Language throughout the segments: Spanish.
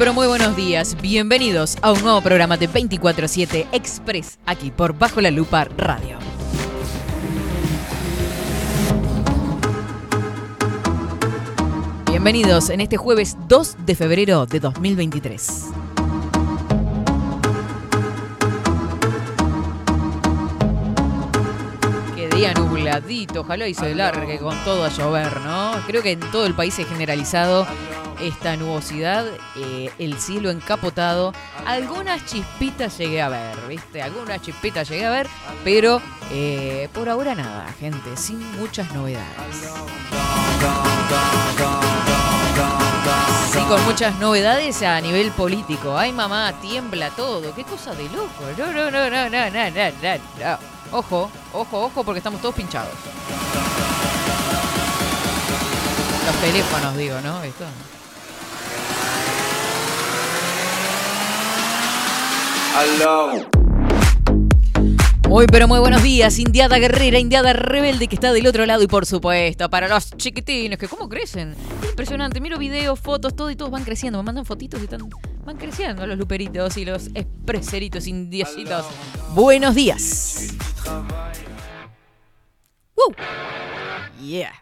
pero muy buenos días. Bienvenidos a un nuevo programa de 24-7 Express aquí por Bajo la Lupa Radio. Bienvenidos en este jueves 2 de febrero de 2023. Qué día nubladito, ojalá y se largue con todo a llover, ¿no? Creo que en todo el país es generalizado esta nubosidad, eh, el cielo encapotado. Algunas chispitas llegué a ver, ¿viste? Algunas chispitas llegué a ver, pero eh, por ahora nada, gente, sin muchas novedades. Sí, con muchas novedades a nivel político. Ay, mamá, tiembla todo. Qué cosa de loco. No, no, no, no, no, no, no, no. Ojo, ojo, ojo, porque estamos todos pinchados. Los teléfonos, digo, ¿no? Esto. Muy pero muy buenos días, Indiada Guerrera, Indiada Rebelde que está del otro lado y por supuesto para los chiquitines que cómo crecen. Impresionante, miro videos, fotos, todo y todos van creciendo, me mandan fotitos y están, van creciendo los luperitos y los expreseritos indiecitos. Buenos días. Woo. Yeah.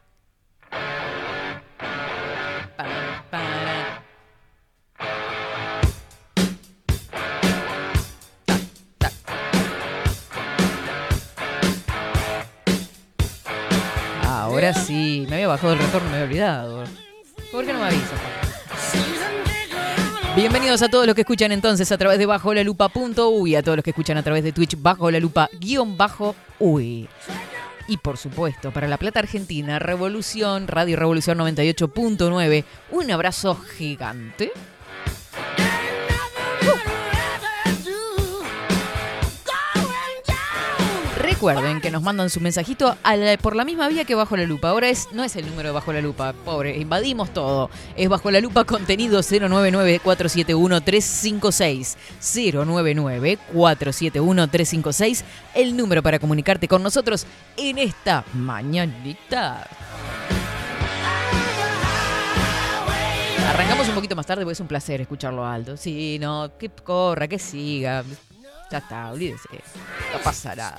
Sí, me había bajado el retorno, me había olvidado. ¿Por qué no me avisas? Bienvenidos a todos los que escuchan entonces a través de bajo la lupa.uy, a todos los que escuchan a través de Twitch bajo la lupa guion bajo uy. Y por supuesto, para La Plata Argentina, Revolución, Radio Revolución 98.9, un abrazo gigante. Recuerden que nos mandan su mensajito a por la misma vía que Bajo la Lupa. Ahora es, no es el número de Bajo la Lupa, pobre, invadimos todo. Es Bajo la Lupa contenido 099-471-356. 099-471-356, el número para comunicarte con nosotros en esta mañanita. Arrancamos un poquito más tarde porque es un placer escucharlo alto. Sí, no, que corra, que siga. Ya está, olvídese. No pasa nada.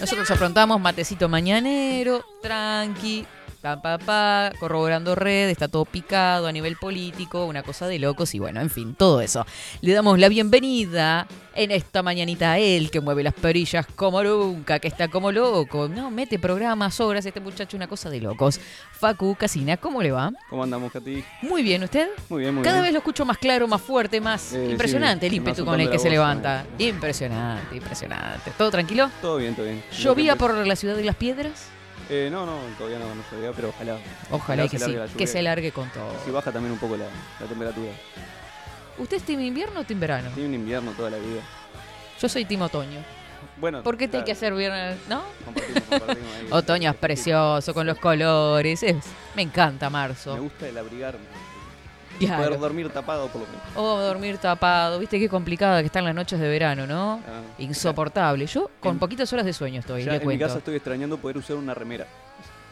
Nosotros afrontamos matecito mañanero, tranqui, pa, pa, pa, corroborando red, está todo picado a nivel político, una cosa de locos y bueno, en fin, todo eso. Le damos la bienvenida en esta mañanita a él que mueve las perillas como nunca, que está como loco. No, mete programas, obras, este muchacho, una cosa de locos. Facu Casina, ¿cómo le va? ¿Cómo andamos, Katy? Muy bien, ¿usted? Muy bien, muy Cada bien. vez lo escucho más claro, más fuerte, más Eh, impresionante sí, el ímpetu con el que se levanta. sí. Impresionante, impresionante. ¿Todo tranquilo? Todo bien, todo bien. ¿Llovía por la ciudad de las piedras? Eh, no, no, todavía no, no llovía, pero ojalá. Ojalá que se sí, que se largue con todo. Si baja también un poco la, la temperatura. ¿Usted es team invierno o team verano? Un invierno toda la vida. Yo soy team otoño. Bueno, ¿Por qué te hay claro, que hacer viernes? ¿No? compartimos, compartimos ahí. Otoño es precioso, con los colores. es- me encanta Me marzo. gusta el abrigarme. Claro. Poder dormir tapado por lo menos. O dormir tapado. Viste qué complicada que están las noches de verano, ¿no? Ah, Insoportable. Yo con En- poquitas horas de sueño estoy, Ya le en mi casa estoy extrañando poder usar una remera.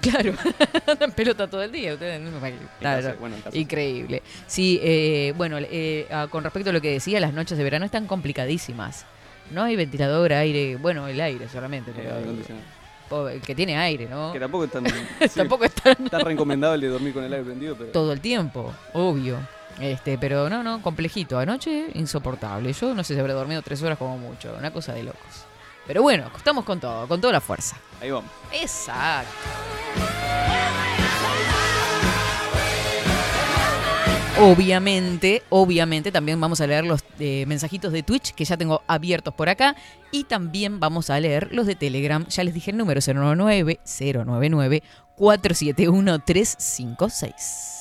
Claro, andan pelota todo el día. Ustedes no me- En Claro. bueno. Increíble. Sí, eh, bueno, eh, ah, con respecto a lo que decía, las noches de verano están complicadísimas. No hay ventilador, aire, bueno, el aire solamente, Eh, pero que tiene aire, ¿no? Que tampoco es tan. sí, Tampoco está Está recomendable dormir con el aire prendido, pero. todo el tiempo, obvio. Este, pero no, no, complejito. Anoche, insoportable. Yo no sé si habré dormido tres horas como mucho. Una cosa de locos. Pero bueno, estamos con todo, con toda la fuerza. Ahí vamos. Exacto. Obviamente, obviamente también vamos a leer los eh, mensajitos de Twitch que ya tengo abiertos por acá y también vamos a leer los de Telegram. Ya les dije el número 099 099 471 356.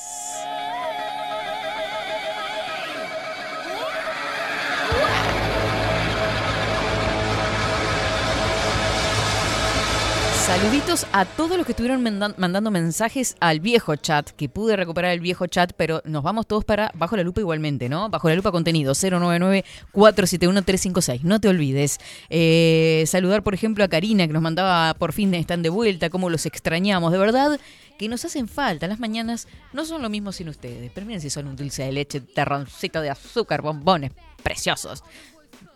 Saluditos a todos los que estuvieron mandando mensajes al viejo chat, que pude recuperar el viejo chat, pero nos vamos todos para Bajo la Lupa igualmente, ¿no? Bajo la Lupa contenido 099-471-356. No te olvides. Eh, saludar, por ejemplo, a Karina, que nos mandaba por fin están de vuelta, cómo los extrañamos. De verdad que nos hacen falta. Las mañanas no son lo mismo sin ustedes. Pero miren si son un dulce de leche, terroncito de azúcar, bombones preciosos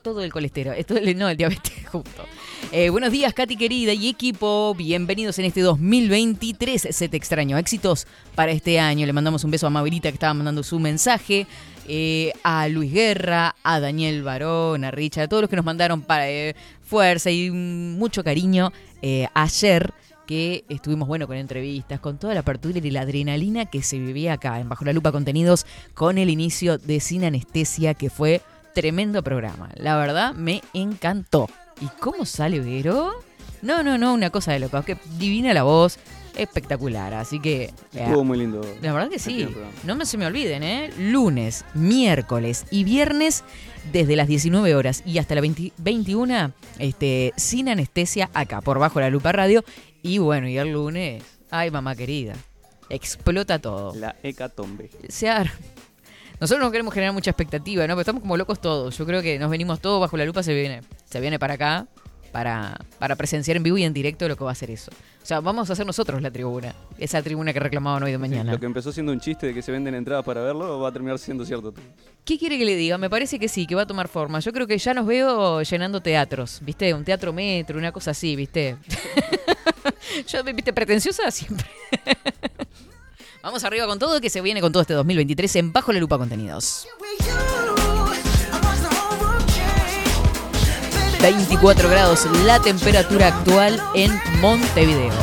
todo el colesterol, esto no, el diabetes junto. Eh, buenos días, Katy querida y equipo. Bienvenidos en este 2023. Se te extraño. Éxitos para este año. Le mandamos un beso a Mabelita que estaba mandando su mensaje. Eh, a Luis Guerra, a Daniel Barón, a Richard, a todos los que nos mandaron para, eh, fuerza y mucho cariño ayer que estuvimos bueno con entrevistas, con toda la apertura y la adrenalina que se vivía acá en Bajo la Lupa Contenidos con el inicio de Sin Anestesia que fue tremendo programa. La verdad, me encantó. ¿Y cómo sale Vero? No, no, no, una cosa de loco. Que divina la voz, espectacular. Así que. Estuvo muy lindo. La verdad que sí. No me, se me olviden, ¿eh? Lunes, miércoles y viernes desde las 19 horas y hasta las 21 este, sin anestesia acá, por bajo la lupa radio. Y bueno, y el lunes, ay mamá querida, explota todo. La hecatombe. Se, nosotros no queremos generar mucha expectativa, ¿no? Pero estamos como locos todos. Yo creo que nos venimos todos bajo la lupa, se viene, se viene para acá para, para presenciar en vivo y en directo lo que va a ser eso. O sea, vamos a hacer nosotros la tribuna. Esa tribuna que reclamaban hoy de mañana. lo que empezó siendo un chiste de que se venden entradas para verlo va a terminar siendo cierto. ¿Qué quiere que le diga? Me parece que sí, que va a tomar forma. Yo creo que ya nos veo llenando teatros, ¿viste? Un teatro metro, una cosa así, ¿viste? Yo, ¿viste? Pretenciosa siempre. Vamos arriba con todo, que se viene con todo este 2023 en Bajo la Lupa Contenidos. 24 grados la temperatura actual en Montevideo.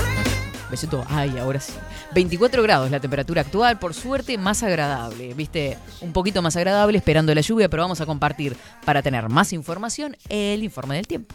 Besito, ay, ahora sí. 24 grados la temperatura actual, por suerte más agradable, viste, un poquito más agradable esperando la lluvia, pero vamos a compartir para tener más información el informe del tiempo.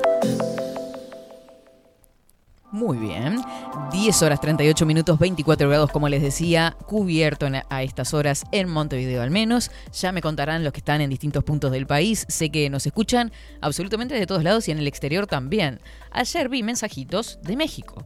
Muy bien. 10 horas 38 minutos, 24 grados, como les decía, cubierto a estas horas en Montevideo al menos. Ya me contarán los que están en distintos puntos del país. Sé que nos escuchan absolutamente de todos lados y en el exterior también. Ayer vi mensajitos de México.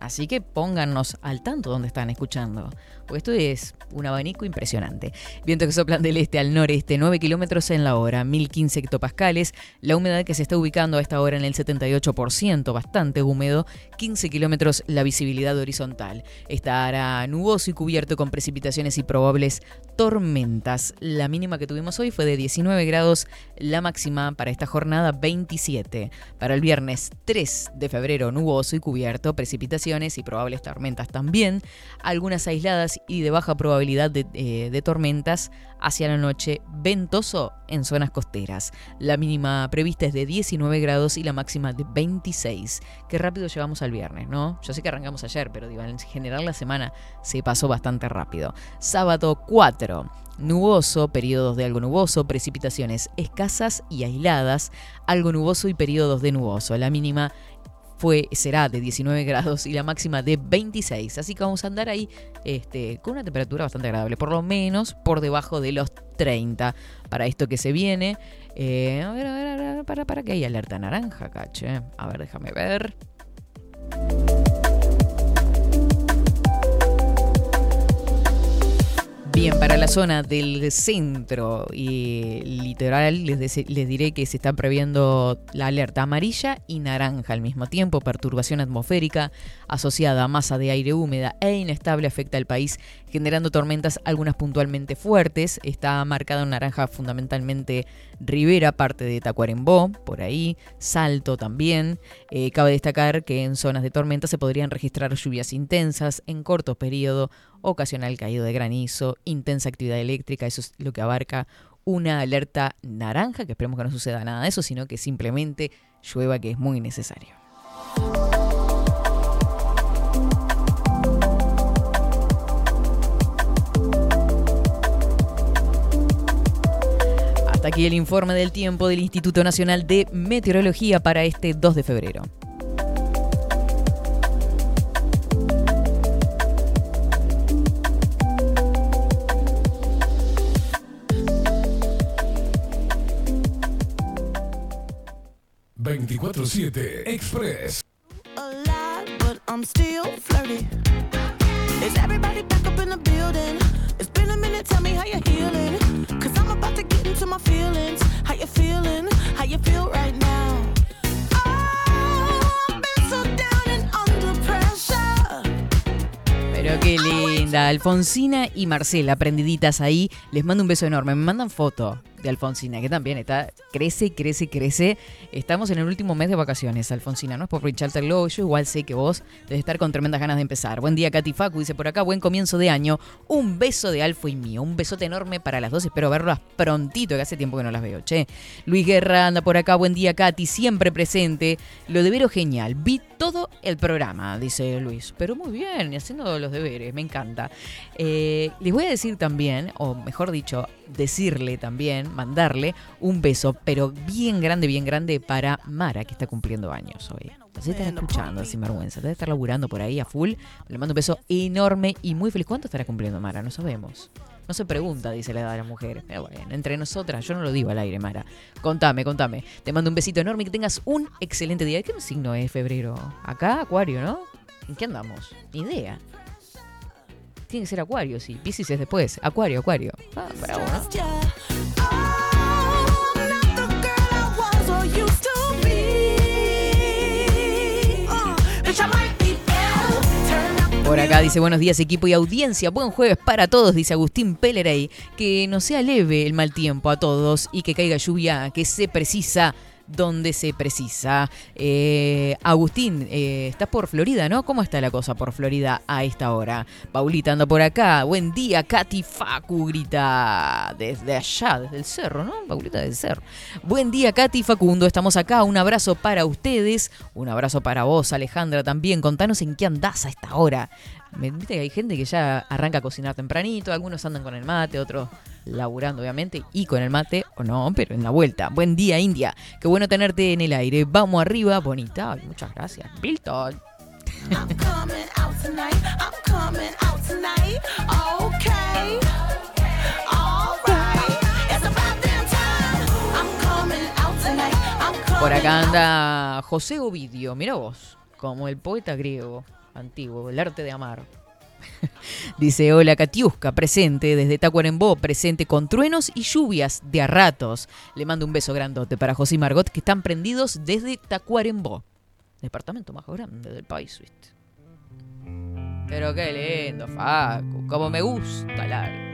Así que póngannos al tanto donde están escuchando porque esto es un abanico impresionante. Vientos que soplan del este al noreste, 9 kilómetros en la hora, 1015 hectopascales. La humedad que se está ubicando a esta hora en el 78%, bastante húmedo, 15 kilómetros la visibilidad horizontal. Estará nuboso y cubierto con precipitaciones y probables tormentas. La mínima que tuvimos hoy fue de 19 grados, la máxima para esta jornada 27. Para el viernes 3 de febrero, nuboso y cubierto, precipitaciones y probables tormentas también. Algunas aisladas y de baja probabilidad eh, de, tormentas hacia la noche, ventoso en zonas costeras. La mínima prevista es de 19 grados y la máxima de 26. Qué rápido llevamos al viernes, ¿no? Yo sé que arrancamos ayer, pero digo, en general la semana se pasó bastante rápido. Sábado 4. Nuboso, periodos de algo nuboso, precipitaciones escasas y aisladas, algo nuboso y periodos de nuboso. La mínima fue, será de 19 grados y la máxima de 26. Así que vamos a andar ahí este, con una temperatura bastante agradable, por lo menos por debajo de los 30 para esto que se viene. Eh, a ver, a ver, a ver, para, para que hay alerta naranja, caché. A ver, déjame ver. Bien, para la zona del centro y litoral les, les, diré que se está previendo la alerta amarilla y naranja al mismo tiempo. Perturbación atmosférica asociada a masa de aire húmeda e inestable afecta al país, generando tormentas, algunas puntualmente fuertes. Está marcada en naranja fundamentalmente Rivera, parte de Tacuarembó, por ahí, Salto también. Eh, cabe destacar que en zonas de tormenta se podrían registrar lluvias intensas en corto periodo ocasional caído de granizo, intensa actividad eléctrica, eso es lo que abarca una alerta naranja, que esperemos que no suceda nada de eso, sino que simplemente llueva, que es muy necesario. Hasta aquí el informe del tiempo del Instituto Nacional de Meteorología para este 2 de febrero. ...24-7 Express. alive, but I'm still flirty. Is everybody back up in the building? It's been a minute, tell me how you're healing. Into my feelings. How you feeling? How you feel right now? I've been so down and under pressure. Pero qué linda, Alfonsina y Marcela, prendiditas ahí. Les mando un beso enorme. Me mandan foto de Alfonsina, que también está, crece, crece, crece. Estamos en el último mes de vacaciones, Alfonsina, no es por pincharte el yo igual sé que vos debes estar con tremendas ganas de empezar. Buen día, Katy Facu, dice por acá, buen comienzo de año. Un beso de Alfo y mío, un besote enorme para las dos, espero verlas prontito, que hace tiempo que no las veo, che. Luis Guerra anda por acá, buen día, Katy, siempre presente. Lo de Vero genial, vi todo el programa, dice Luis, pero muy bien, haciendo los deberes, me encanta. Eh, les voy a decir también, o mejor dicho, decirle también, mandarle un beso, pero bien grande, bien grande para Mara, que está cumpliendo años hoy. Así está escuchando, sin vergüenza. Debe estar laburando por ahí a full. Le mando un beso enorme y muy feliz. ¿Cuánto estará cumpliendo Mara? No sabemos. No se pregunta, dice la edad de la mujer. Pero bueno, entre nosotras, yo no lo digo al aire, Mara. Contame, contame. Te mando un besito enorme y que tengas un excelente día. ¿Qué signo es febrero? Acá, Acuario, ¿no? ¿En qué andamos? Ni idea. Tiene que ser Acuario, sí. Piscis es después. Acuario, Acuario. Ah, bravo, ¿no? Por acá dice buenos días equipo y audiencia, buen jueves para todos, dice Agustín Pellerey, que no sea leve el mal tiempo a todos y que caiga lluvia que se precisa donde se precisa. Eh, Agustín, eh, estás por Florida, ¿no? ¿Cómo está la cosa por Florida a esta hora? Paulita anda por acá. Buen día, Katy Facu grita desde allá, desde el cerro, ¿no? Paulita del cerro. Buen día, Katy Facundo. Estamos acá. Un abrazo para ustedes. Un abrazo para vos, Alejandra, también. Contanos en qué andás a esta hora. Viste que hay gente que ya arranca a cocinar tempranito, algunos andan con el mate, otros laburando obviamente y con el mate o no, pero en la vuelta. Buen día India, qué bueno tenerte en el aire. Vamos arriba, bonita. Ay, muchas gracias. Bilton. Por acá anda José Ovidio, mira vos, como el poeta griego antiguo, el arte de amar. Dice, hola Katiuska, presente desde Tacuarembó, presente con truenos y lluvias de a ratos. Le mando un beso grandote para José y Margot que están prendidos desde Tacuarembó. Departamento más grande del país, ¿viste? Pero qué lindo, Facu, como me gusta el arte.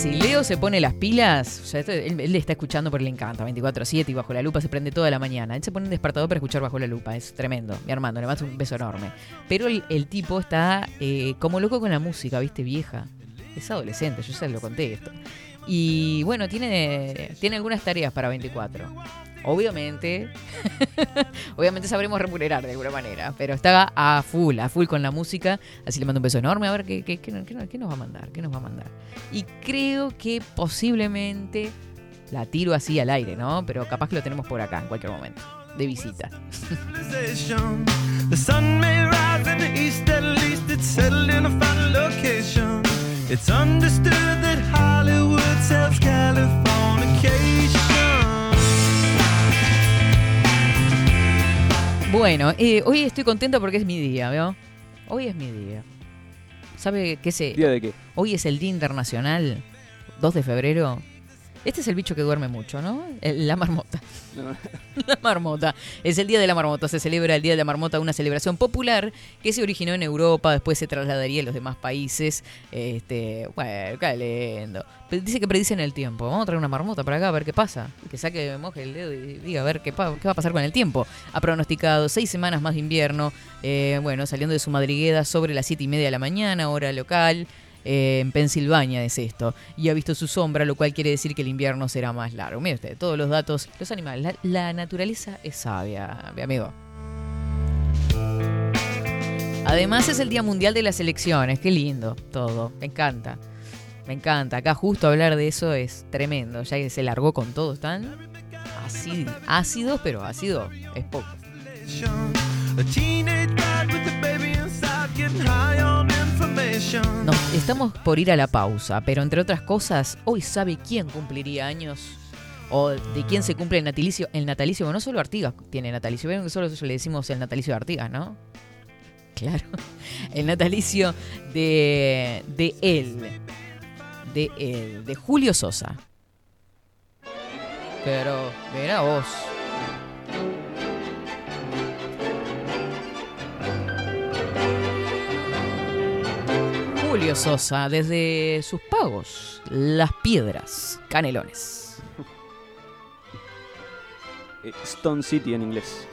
Si Leo se pone las pilas, esto- él, él le está escuchando porque le encanta, 24-7 y bajo la lupa se prende toda la mañana. Él se pone un despertador para escuchar bajo la lupa, es tremendo. Mi hermano, le mando un beso enorme. Pero el, el tipo está eh, como loco con la música, ¿viste? Vieja. Es adolescente, yo ya lo conté esto. Y bueno, tiene, tiene algunas tareas para 24. Obviamente, obviamente sabremos remunerar de alguna manera, pero está a full, a full con la música. Así le mando un beso enorme. A ver qué, qué- qué- qué- nos va a mandar, qué nos va a mandar. Y creo que posiblemente la tiro así al aire, ¿no? Pero capaz que lo tenemos por acá en cualquier momento, de visita. It's understood that Hollywood sells Californication. Bueno, eh, hoy estoy contenta porque es mi día, ¿veo? Hoy es mi día. ¿Sabe qué sé? ¿Día de qué? Hoy es el Día Internacional, 2 de febrero. Este es el bicho que duerme mucho, ¿no? El- La marmota. No, La marmota. Es el Día de la Marmota. Se celebra el Día de la Marmota, una celebración popular que se originó en Europa, después se trasladaría a los demás países. Este, bueno, qué lindo. Pero Dice que predicen el tiempo. Vamos a traer una marmota para acá a ver qué pasa. Que saque, moje el dedo y diga a ver qué, pa- qué va a pasar con el tiempo. Ha pronosticado seis semanas más de invierno. eh, bueno, saliendo de su madriguera sobre las siete y media de la mañana, hora local. Eh, en Pensilvania es esto. Y ha visto su sombra, lo cual quiere decir que el invierno será más largo. Mire usted, todos los datos, los animales, la, naturaleza es sabia, mi amigo. Además es el Día Mundial de las Elecciones, qué lindo todo, me encanta. Me encanta, acá justo hablar de eso es tremendo, ya que se largó con todo, están así, ácidos, pero ácido es poco. Nos estamos por ir a la pausa, pero entre otras cosas, hoy sabe quién cumpliría años o de quién se cumple el natalicio. El natalicio, bueno, no solo Artigas tiene natalicio, ven que solo le decimos el natalicio de Artigas, ¿no? Claro, el natalicio de, de él, de él, de Julio Sosa. Pero, mira vos. Julio Sosa, desde sus pagos, Las Piedras, Canelones. Eh, Stone City en inglés.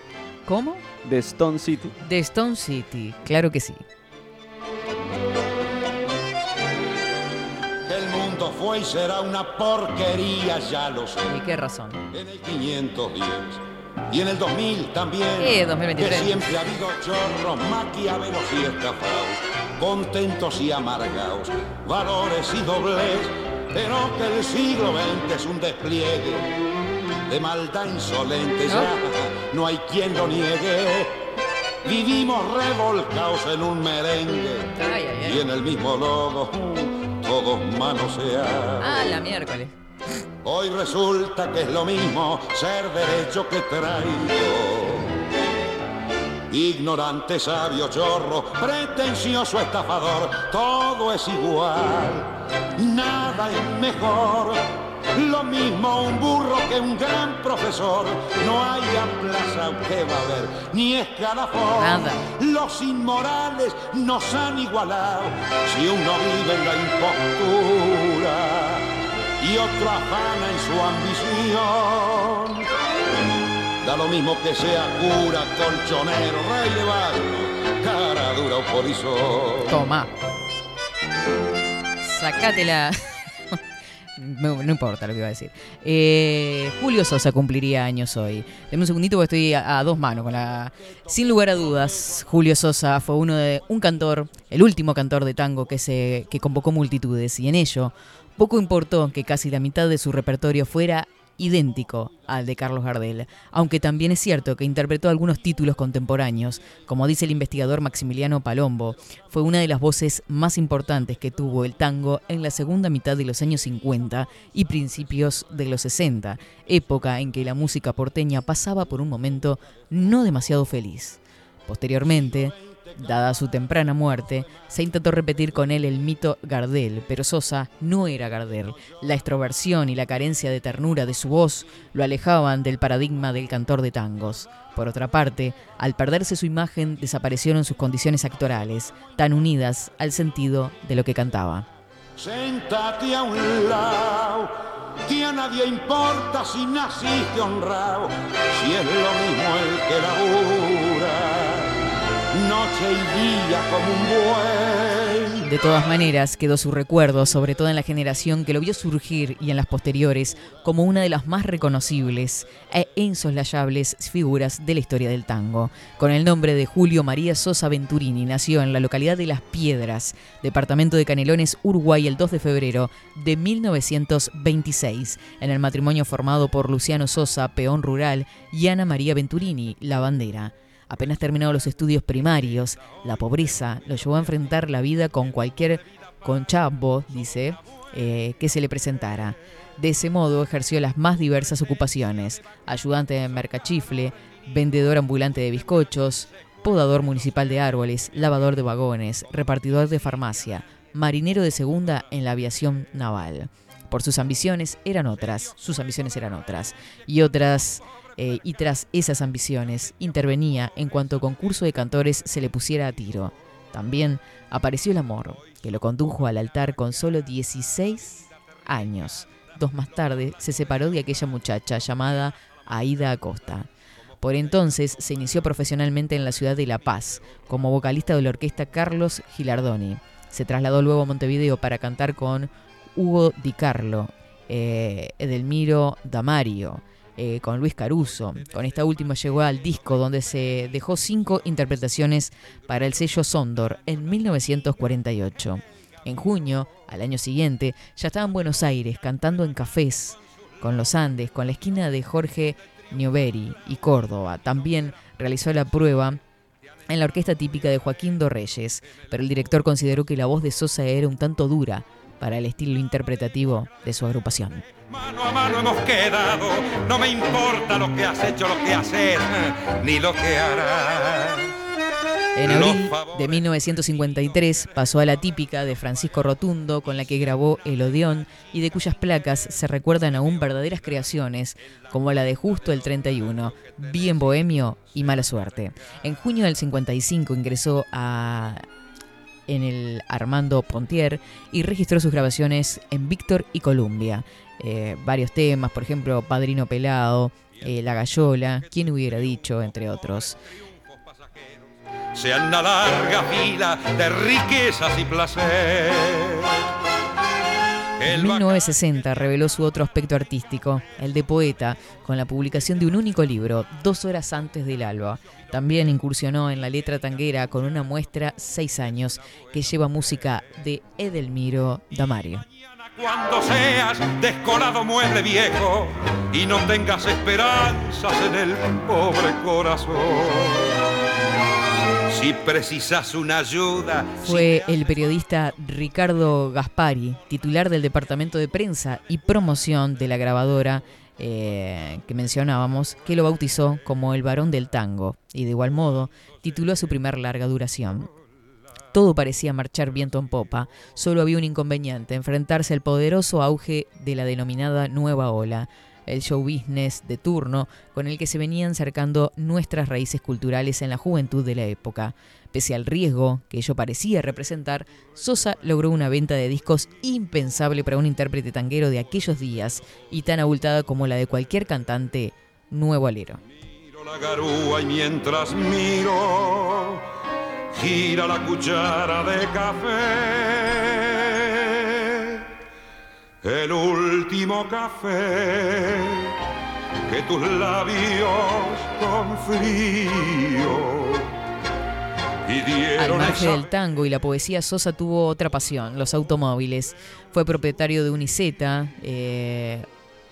¿Cómo? De Stone City. De Stone City, claro que sí. El mundo fue y será una porquería, ya lo sé. ¿Y qué razón? En el 510 y en el 2000 también. Eh, 2023. Que siempre ha habido chorros, maquiavelos y estafados, contentos y amargados, valores y doblez, pero que el siglo XX es un despliegue de maldad insolente, ya no hay quien lo niegue. Vivimos revolcados en un merengue y en el mismo logo todos manoseados. Ah, la miércoles. Hoy resulta que es lo mismo ser derecho que traído. Ignorante, sabio, chorro, pretencioso, estafador, todo es igual, nada es mejor. Lo mismo un burro que un gran profesor, no hay plaza que va a haber, ni escalafón. Nada. Los inmorales nos han igualado, si uno vive en la impostura y otro afana en su ambición. Da lo mismo que sea cura, colchonero, rey de barrio, cara dura o polizón. Toma. Sacátela. No, no importa lo que iba a decir. Eh, Julio Sosa cumpliría años hoy. Deme un segundito porque estoy a, a dos manos con la. Sin lugar a dudas, Julio Sosa fue uno de un cantor, el último cantor de tango que se que convocó multitudes y en ello poco importó que casi la mitad de su repertorio fuera idéntico al de Carlos Gardel, aunque también es cierto que interpretó algunos títulos contemporáneos, como dice el investigador Maximiliano Palombo, fue una de las voces más importantes que tuvo el tango en la segunda mitad de los años 50 y principios de los 60, época en que la música porteña pasaba por un momento no demasiado feliz. Posteriormente, dada su temprana muerte, se intentó repetir con él el mito Gardel, pero Sosa no era Gardel. La extroversión y la carencia de ternura de su voz lo alejaban del paradigma del cantor de tangos. Por otra parte, al perderse su imagen, desaparecieron sus condiciones actorales, tan unidas al sentido de lo que cantaba. Sentate a un lado, que a nadie importa si naciste honrado, si es lo mismo el que labura, noche y día como un buey. De todas maneras, quedó su recuerdo, sobre todo en la generación que lo vio surgir y en las posteriores, como una de las más reconocibles e insoslayables figuras de la historia del tango. Con el nombre de Julio María Sosa Venturini, nació en la localidad de Las Piedras, departamento de Canelones, Uruguay, el 2 de febrero de 1926, en el matrimonio formado por Luciano Sosa, peón rural, y Ana María Venturini, la bandera. Apenas terminado los estudios primarios, la pobreza lo llevó a enfrentar la vida con cualquier conchambo, dice, eh, que se le presentara. De ese modo ejerció las más diversas ocupaciones, ayudante de mercachifle, vendedor ambulante de bizcochos, podador municipal de árboles, lavador de vagones, repartidor de farmacia, marinero de segunda en la aviación naval. Por sus ambiciones eran otras, sus ambiciones eran otras, y otras eh, y tras esas ambiciones intervenía en cuanto concurso de cantores se le pusiera a tiro. También apareció el amor, que lo condujo al altar con solo 16 años. Dos más tarde se separó de aquella muchacha llamada Aida Acosta. Por entonces se inició profesionalmente en la ciudad de La Paz, como vocalista de la orquesta Carlos Gilardoni. Se trasladó luego a Montevideo para cantar con Hugo Di Carlo, eh, Edelmiro Damario, eh, con Luis Caruso. Con esta última llegó al disco donde se dejó cinco interpretaciones para el sello Sondor en 1948. En junio, al año siguiente, ya estaba en Buenos Aires cantando en cafés con los Andes, con la esquina de Jorge Newbery y Córdoba. También realizó la prueba en la orquesta típica de Joaquín Dorreyes, pero el director consideró que la voz de Sosa era un tanto dura para el estilo interpretativo de su agrupación. Mano a mano hemos quedado, no me importa lo que has hecho, lo que haces, ni lo que harás. En abril de 1953 pasó a la típica de Francisco Rotundo, con la que grabó El Odeón y de cuyas placas se recuerdan aún verdaderas creaciones, como la de Justo el 31, Bien Bohemio y Mala Suerte. En junio del 55 ingresó a en el Armando Pontier y registró sus grabaciones en Víctor y Columbia. Eh, varios temas, por ejemplo, Padrino Pelado, eh, La Gallola, ¿Quién hubiera dicho?, entre otros. Sean una larga fila de riquezas y placer. En 1960 reveló su otro aspecto artístico, el de poeta, con la publicación de un único libro, dos horas antes del alba. También incursionó en la letra tanguera con una muestra seis años que lleva música de Edelmiro Damario. Cuando seas descolado mueble viejo y no tengas esperanzas en el pobre corazón. Si precisas una ayuda. Fue el periodista Ricardo Gaspari, titular del Departamento de Prensa y Promoción de la grabadora eh, que mencionábamos, que lo bautizó como el varón del tango y de igual modo tituló su primer larga duración. Todo parecía marchar viento en popa, solo había un inconveniente, enfrentarse al poderoso auge de la denominada nueva ola, el show business de turno con el que se venían cercando nuestras raíces culturales en la juventud de la época. Pese al riesgo que ello parecía representar, Sosa logró una venta de discos impensable para un intérprete tanguero de aquellos días y tan abultada como la de cualquier cantante nuevo alero. Miro la garúa y mientras miro, gira la cuchara de café el último café que tus labios con frío Al margen del tango y la poesía, Sosa tuvo otra pasión, los automóviles. Fue propietario de Uniceta, eh,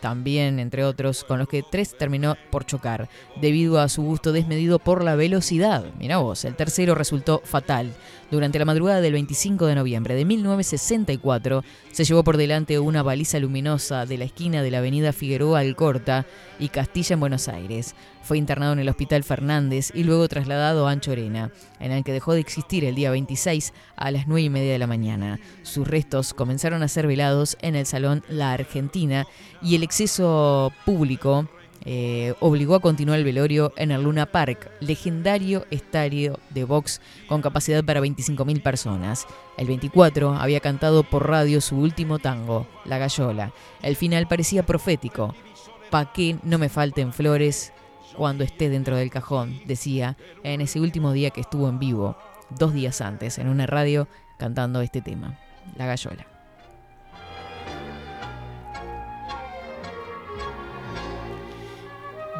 también, entre otros, con los que tres terminó por chocar, debido a su gusto desmedido por la velocidad. Mira vos, el tercero resultó fatal. Durante la madrugada del 25 de noviembre de 1964, se llevó por delante una baliza luminosa de la esquina de la avenida Figueroa Alcorta y Castilla en Buenos Aires. Fue internado en el Hospital Fernández y luego trasladado a Anchorena, en el que dejó de existir el día 26 a las 9 y media de la mañana. Sus restos comenzaron a ser velados en el Salón La Argentina y el exceso público eh, obligó a continuar el velorio en el Luna Park, legendario estadio de box con capacidad para 25.000 personas. El 24 había cantado por radio su último tango, La Gallola. El final parecía profético. Pa' que no me falten flores cuando esté dentro del cajón, decía en ese último día que estuvo en vivo, dos días antes, en una radio cantando este tema, La Gallola.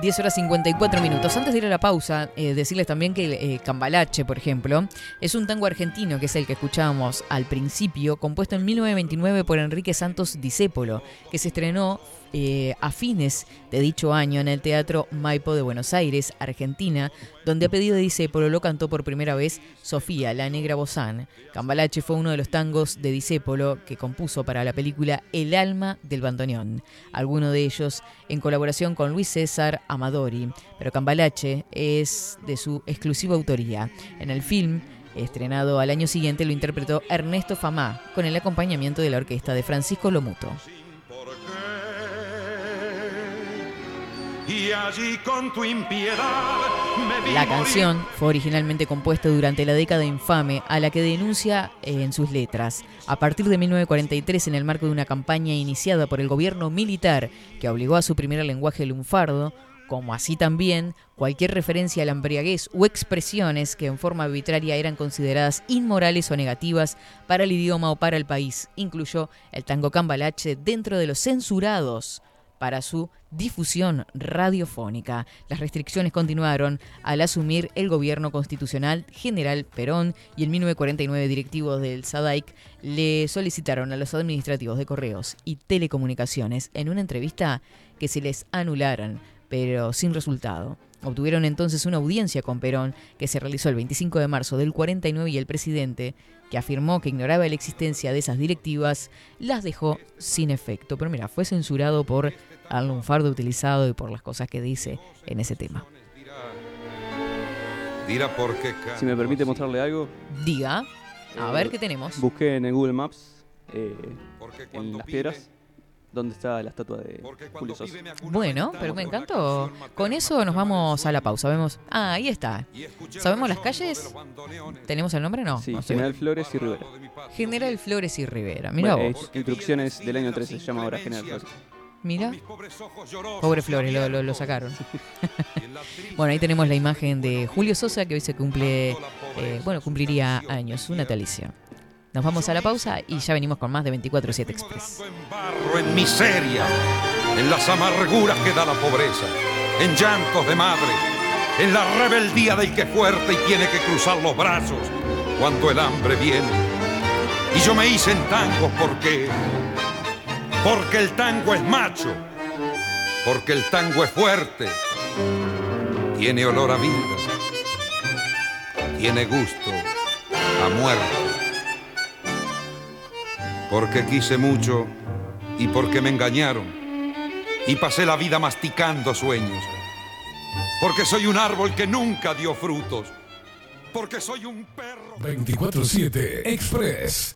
10 horas 54 minutos. Antes de ir a la pausa, eh, decirles también que eh, Cambalache, por ejemplo, es un tango argentino, que es el que escuchábamos al principio, compuesto en 1929 por Enrique Santos Discépolo, que se estrenó eh, a fines de dicho año en el Teatro Maipo de Buenos Aires, Argentina, donde a pedido de Disépolo lo cantó por primera vez Sofía, la negra Bozán. Cambalache fue uno de los tangos de Disépolo que compuso para la película El alma del bandoneón, alguno de ellos en colaboración con Luis César Amadori, pero Cambalache es de su exclusiva autoría. En el film Estrenado al año siguiente lo interpretó Ernesto Famá con el acompañamiento de la orquesta de Francisco Lomuto. Y allí con tu impiedad La canción fue originalmente compuesta durante la década infame a la que denuncia eh, en sus letras. A partir de 1943, en el marco de una campaña iniciada por el gobierno militar que obligó a suprimir el lenguaje lunfardo, como así también cualquier referencia a la embriaguez u expresiones que en forma arbitraria eran consideradas inmorales o negativas para el idioma o para el país, incluyó el tango cambalache dentro de los censurados para su difusión radiofónica. Las restricciones continuaron al asumir el gobierno constitucional general Perón y en 1949 directivos del SADAIC le solicitaron a los administrativos de correos y telecomunicaciones en una entrevista que se les anularan, pero sin resultado. Obtuvieron entonces una audiencia con Perón que se realizó el 25 de marzo del 49 y el presidente, que afirmó que ignoraba la existencia de esas directivas, las dejó sin efecto. Pero mira, fue censurado por al lunfardo utilizado y por las cosas que dice en ese tema. Dirá por qué Si me permite mostrarle algo, Diga, a Eh, ver qué tenemos. busqué en el Google Maps eh, en las pide- piedras dónde está la estatua de Julio Sosa. Bueno, pero me encantó. Con eso nos vamos a la pausa. Vemos. Ah, ahí está. ¿Sabemos las calles? ¿Tenemos el nombre? No. Sí, no sé. General Flores y Rivera. General Flores y Rivera. Mira Bueno, vos. es instrucciones del año 13, se llama ahora General Flores. Mira. Pobre Flores, lo, lo- lo sacaron. Bueno, ahí tenemos la imagen de Julio Sosa que hoy se cumple, eh, bueno, cumpliría años, su natalicio. Nos vamos a la pausa y ya venimos con más de 24-7 Express. En barro, en miseria, en las amarguras que da la pobreza, en llantos de madre, en la rebeldía del que es fuerte y tiene que cruzar los brazos cuando el hambre viene. Y yo me hice en tangos porque, porque el tango es macho, porque el tango es fuerte, tiene olor a vida, tiene gusto a muerte porque quise mucho y porque me engañaron y pasé la vida masticando sueños, porque soy un árbol que nunca dio frutos, porque soy un perro. 24-7 Express.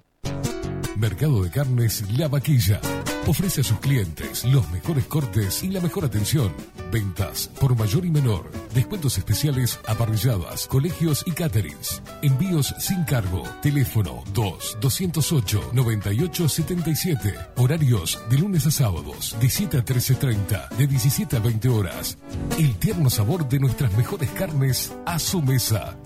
Mercado de Carnes La Vaquilla. Ofrece a sus clientes los mejores cortes y la mejor atención. Ventas por mayor y menor. Descuentos especiales a parrilladas, colegios y caterings. Envíos sin cargo. Teléfono 2-208-9877. Horarios de lunes a sábados, de 7 a 13.30, de 17 a 20 horas. El tierno sabor de nuestras mejores carnes a su mesa.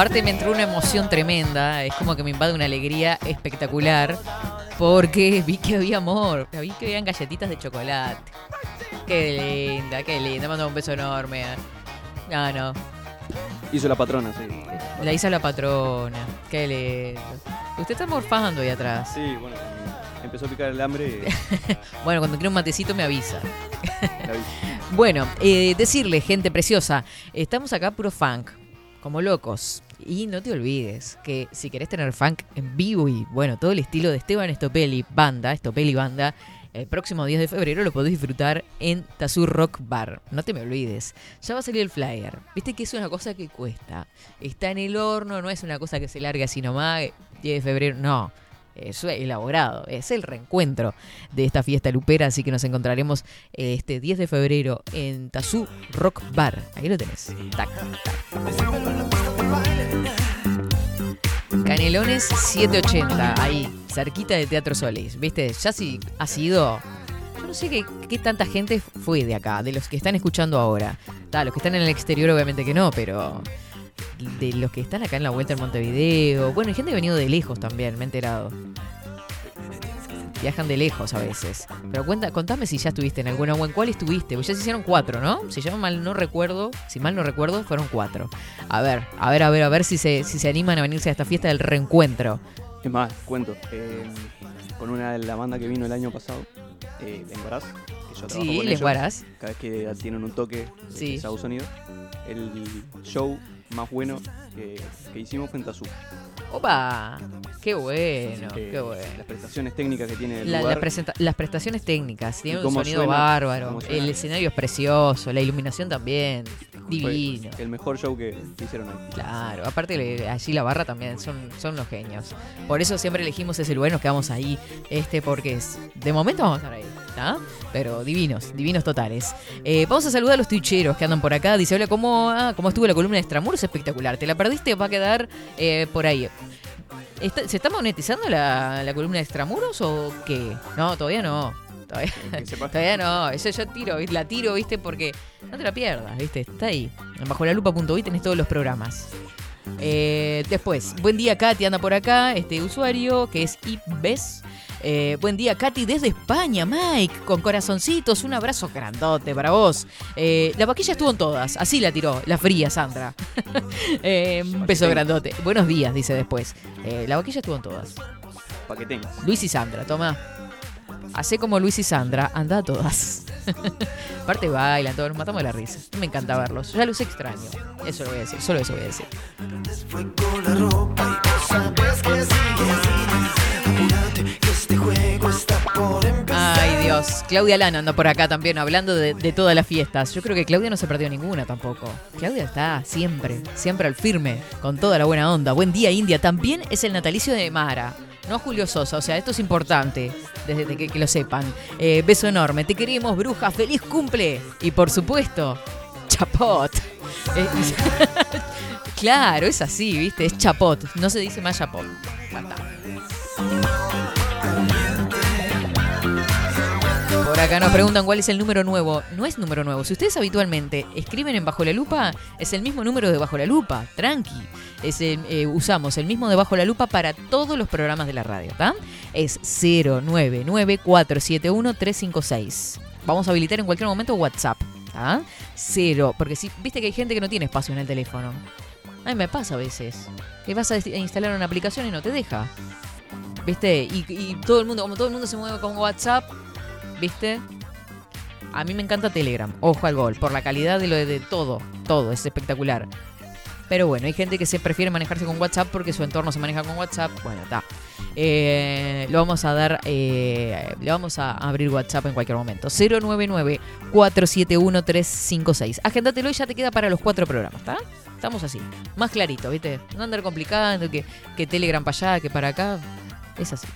Aparte me entró una emoción tremenda, es como que me invade una alegría espectacular, porque vi que había amor, vi que habían galletitas de chocolate. Qué linda, qué linda, mando un beso enorme. No, no, Hizo la patrona, sí. la hizo la patrona, qué lindo. Usted está morfando ahí atrás. Sí, bueno, empezó a picar el hambre. Bueno, cuando quiera un matecito me avisa. Bueno, eh, decirle, gente preciosa, estamos acá puro funk, como locos. Y no te olvides que si querés tener funk en vivo y bueno, todo el estilo de Esteban Estopelli, banda, Estopelli Banda, el próximo 10 de febrero lo podés disfrutar en Tazur Rock Bar. No te me olvides. Ya va a salir el flyer. Viste que es una cosa que cuesta. Está en el horno, no es una cosa que se larga así nomás. 10 de febrero, no. Es elaborado, es el reencuentro de esta fiesta lupera, así que nos encontraremos este 10 de febrero en Tazú Rock Bar. Ahí lo tenés. Tac, Canelones 780, ahí, cerquita de Teatro Solís. ¿Viste? Ya si ha sido. Yo no sé qué, qué tanta gente fue de acá, de los que están escuchando ahora. Ta, los que están en el exterior, obviamente que no, pero. De los que están acá en la vuelta en Montevideo. Bueno, hay gente que venido de lejos también, me he enterado. Viajan de lejos a veces. Pero cuenta, contame si ya estuviste en alguna o en cuál estuviste. Pues ya se hicieron cuatro, ¿no? Si yo mal no recuerdo, si mal no recuerdo, fueron cuatro. A ver, a ver, a ver, a ver si se, si se animan a venirse a esta fiesta del reencuentro. Es más, cuento. eh, con una de la banda que vino el año pasado, eh, Lenguaraz, que yo trabajo Sí, con ellos, Cada vez que tienen un toque de Sí. Saúl Sonido. El show más bueno que, que hicimos fue en Tazú. ¡Opa! ¡Qué bueno! Eh, ¡Qué bueno! Las prestaciones técnicas que tiene el La- la lugar. presenta- las prestaciones técnicas, tiene un sonido suena, bárbaro, el escenario es precioso, la iluminación también, fue divino. el mejor show que, hicieron ahí. Claro, aparte allí la barra también son, son los genios. Por eso siempre elegimos ese lugar y nos quedamos ahí, este, porque es, de momento vamos a estar ahí, Pero divinos, divinos totales. Eh, vamos a saludar a los tuicheros que andan por acá. Dice, hola, ¿cómo, ah, ¿cómo estuvo la columna de Extramuros? Espectacular. ¿Te la perdiste? Va a quedar eh, por ahí. Está- ¿Se está monetizando la, la columna de Extramuros o qué? No, todavía no. Todavía, no. Eso yo tiro, la tiro, ¿viste? Porque no te la pierdas, ¿viste? Está ahí. En bajo la lupa.uy tenés todos los programas. Eh, después, buen día Katy, anda por acá, este usuario que es Ibes. Eh, buen día Katy desde España, Mike, con corazoncitos, un abrazo grandote para vos. Eh, la vaquilla estuvo en todas, así la tiró, la fría Sandra. Eh, un beso grandote. Buenos días, dice después. La vaquilla estuvo en todas. Para que tengas. Luis y Sandra, toma. Hacé como Luis y Sandra, anda a todas. Aparte bailan, todos nos matamos de la risa. Me encanta verlos. Ya los extraño. Eso lo voy a decir, solo eso voy a decir. Ay Dios, Claudia Lana anda por acá también hablando de, de todas las fiestas. Yo creo que Claudia no se perdió ninguna tampoco. Claudia está siempre, siempre al firme, con toda la buena onda. Buen día India, también es el natalicio de Mara. No Julio Sosa, o sea, esto es importante, desde que, lo sepan. Eh, beso enorme, te queremos, bruja, feliz cumple. Y por supuesto, chapot. Eh, claro, es así, ¿viste? Es chapot, no se dice más chapot. Acá nos preguntan cuál es el número nuevo. No es número nuevo. Si ustedes habitualmente escriben en Bajo la Lupa, es el mismo número de Bajo la Lupa. Tranqui. Eh, usamos el mismo de Bajo la Lupa para todos los programas de la radio, ¿está? Es 099471356. Vamos a habilitar en cualquier momento WhatsApp, ¿está? Cero. Porque si, viste que hay gente que no tiene espacio en el teléfono. A mí me pasa a veces. Que vas a instalar una aplicación y no te deja. ¿Viste? Y todo el mundo, como todo el mundo se mueve con WhatsApp, ¿viste? A mí me encanta Telegram, ojo al gol, por la calidad de lo de, todo, todo, es espectacular. Pero bueno, hay gente que se prefiere manejarse con WhatsApp porque su entorno se maneja con WhatsApp. Bueno, está. Eh, lo vamos a dar, eh, le vamos a abrir WhatsApp en cualquier momento. 099-471-356. Agéndatelo y ya te queda para los cuatro programas, ¿está? Estamos así, más clarito, ¿viste? No andar complicando, que, que Telegram para allá, que para acá. Es así.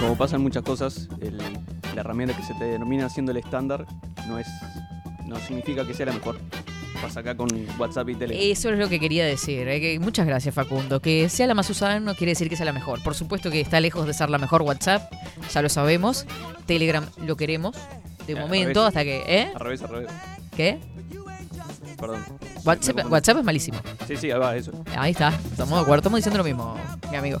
Como pasan muchas cosas, el- la herramienta que se te denomina siendo el estándar no es no significa que sea la mejor. Pasa acá con WhatsApp y Telegram. Eso es lo que quería decir. eh, que muchas gracias, Facundo. Que sea la más usada no quiere decir que sea la mejor. Por supuesto que está lejos de ser la mejor WhatsApp, ya lo sabemos. Telegram lo queremos de Eh, momento hasta que. ¿Eh? Al revés, al revés. ¿Qué? Perdón. WhatsApp. WhatsApp es malísimo. Sí, sí, ahí va, eso. Ahí está. Estamos de acuerdo. Estamos diciendo lo mismo, mi amigo.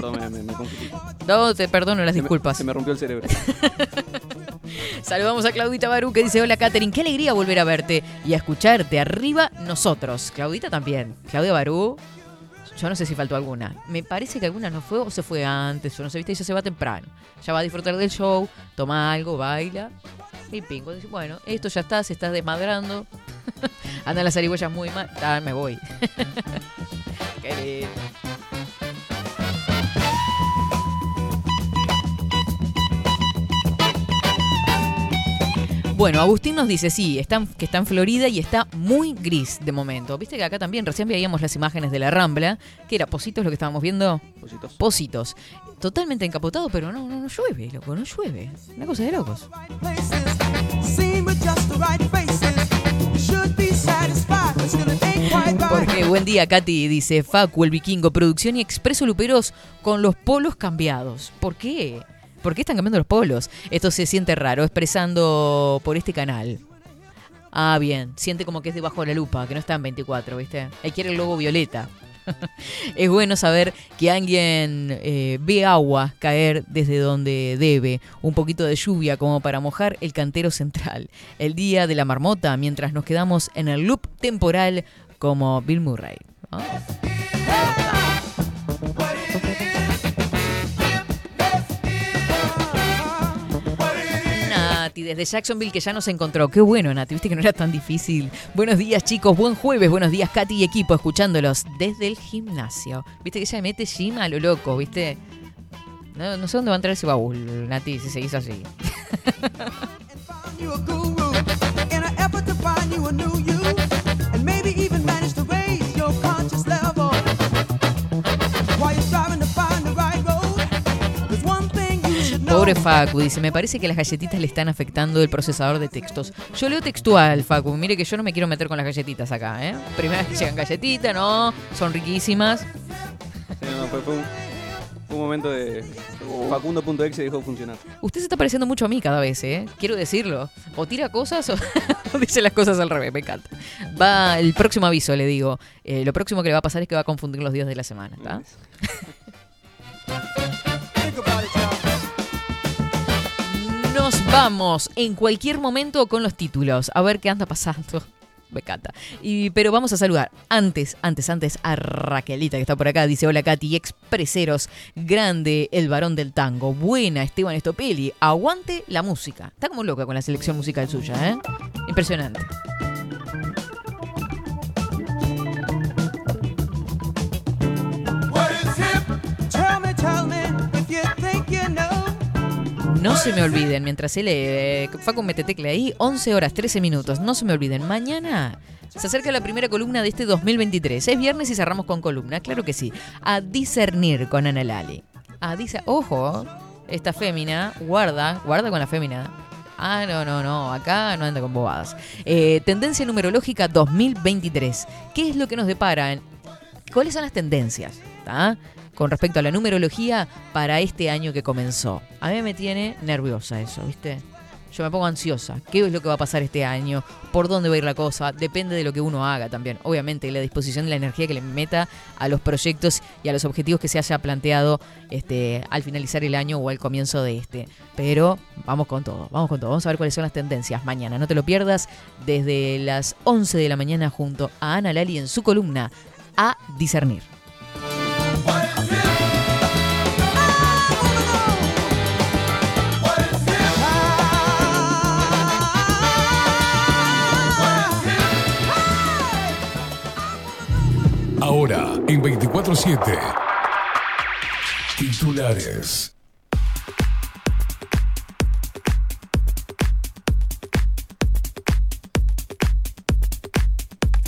Perdón, me, me- me confundí. No, te perdono las Se me- disculpas. Se me rompió el cerebro. Saludamos a Claudita Barú que dice: Hola, Katherine, qué alegría volver a verte y a escucharte. Arriba nosotros. Claudita también. Claudia Barú. Yo no sé si faltó alguna. Me parece que alguna no fue o se fue antes, o no sé, viste, ella se va temprano. Ya va a disfrutar del show, toma algo, baila. Y pingo. Dice, bueno, esto ya está, se está desmadrando. Andan las zarigüeyas muy mal. Ah, me voy. qué lindo. Bueno, Agustín nos dice, sí, está, que está en Florida y está muy gris de momento. Viste que acá también recién veíamos las imágenes de la Rambla, que era Positos lo que estábamos viendo. Positos. Positos. Totalmente encapotado, pero no, no, no llueve, loco, no llueve. Una cosa de locos. Porque buen día, Katy, dice Facu, el vikingo, producción y expreso luperos con los polos cambiados. ¿Por qué? ¿Por qué están cambiando los polos? Esto se siente raro, expresando por este canal. Ah, bien, siente como que es debajo de la lupa, que no está en 24, ¿viste? Ahí quiere el logo violeta. es bueno saber que alguien eh, ve agua caer desde donde debe, un poquito de lluvia como para mojar el cantero central, el día de la marmota, mientras nos quedamos en el loop temporal como Bill Murray. Nati, desde Jacksonville que ya nos encontró. Qué bueno, Nati, viste que no era tan difícil. Buenos días, chicos, buen jueves, buenos días, Katy y equipo, escuchándolos desde el gimnasio. Viste que ella mete gym a lo loco, viste. No, sé dónde va a entrar ese baúl, Nati, si seguís así. Pobre Facu, dice, me parece que las galletitas le están afectando el procesador de textos. Yo leo textual, Facu, mire que yo no me quiero meter con las galletitas acá, ¿eh? Primera vez que llegan galletitas, no, son riquísimas. Sí, no, fue, fue un, fue un momento de. Facundo.exe dejó de funcionar. Usted se está pareciendo mucho a mí cada vez, ¿eh? Quiero decirlo. O tira cosas o, o dice las cosas al revés, me encanta. Va el próximo aviso, le digo. Eh, lo próximo que le va a pasar es que va a confundir los días de la semana, ¿está? Nos vamos en cualquier momento con los títulos. A ver qué anda pasando. Me encanta. Y, pero vamos a saludar antes, antes, antes a Raquelita que está por acá. Dice, hola Katy, expreseros, grande el varón del tango. Buena Esteban Estopelli. Aguante la música. Está como loca con la selección musical suya, ¿eh? Impresionante. No se me olviden, mientras lee, eh, Facu mete ahí, 11 horas 13 minutos. No se me olviden, mañana se acerca la primera columna de este 2023. Es viernes y cerramos con columna, claro que sí. A discernir con Ana Lali. A discernir. Ojo, esta fémina, guarda, guarda con la fémina. Ah, no, no, no, acá no anda con bobadas. Eh, tendencia numerológica 2023. ¿Qué es lo que nos depara? ¿Cuáles son las tendencias? ¿tá? Con respecto a la numerología para este año que comenzó. A mí me tiene nerviosa eso, ¿viste? Yo me pongo ansiosa. ¿Qué es lo que va a pasar este año? ¿Por dónde va a ir la cosa? Depende de lo que uno haga también. Obviamente, la disposición y la energía que le meta a los proyectos y a los objetivos que se haya planteado este, al finalizar el año o al comienzo de este. Pero vamos con todo, vamos con todo. Vamos a ver cuáles son las tendencias mañana. No te lo pierdas desde las 11 de la mañana junto a Ana Lali en su columna A Discernir. Ahora, en 24-7. Titulares.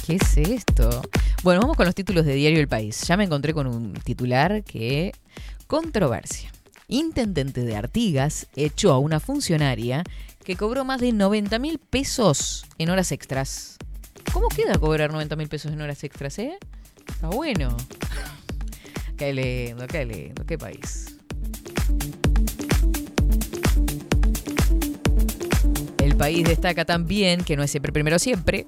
¿Qué es esto? Bueno, vamos con los títulos de Diario El País. Ya me encontré con un titular que... Controversia. Intendente de Artigas echó a una funcionaria que cobró más de 90 mil pesos en horas extras. ¿Cómo queda cobrar 90 mil pesos en horas extras, eh? Está bueno. Qué lindo, qué lindo, qué país. El país destaca también, que no es siempre primero siempre,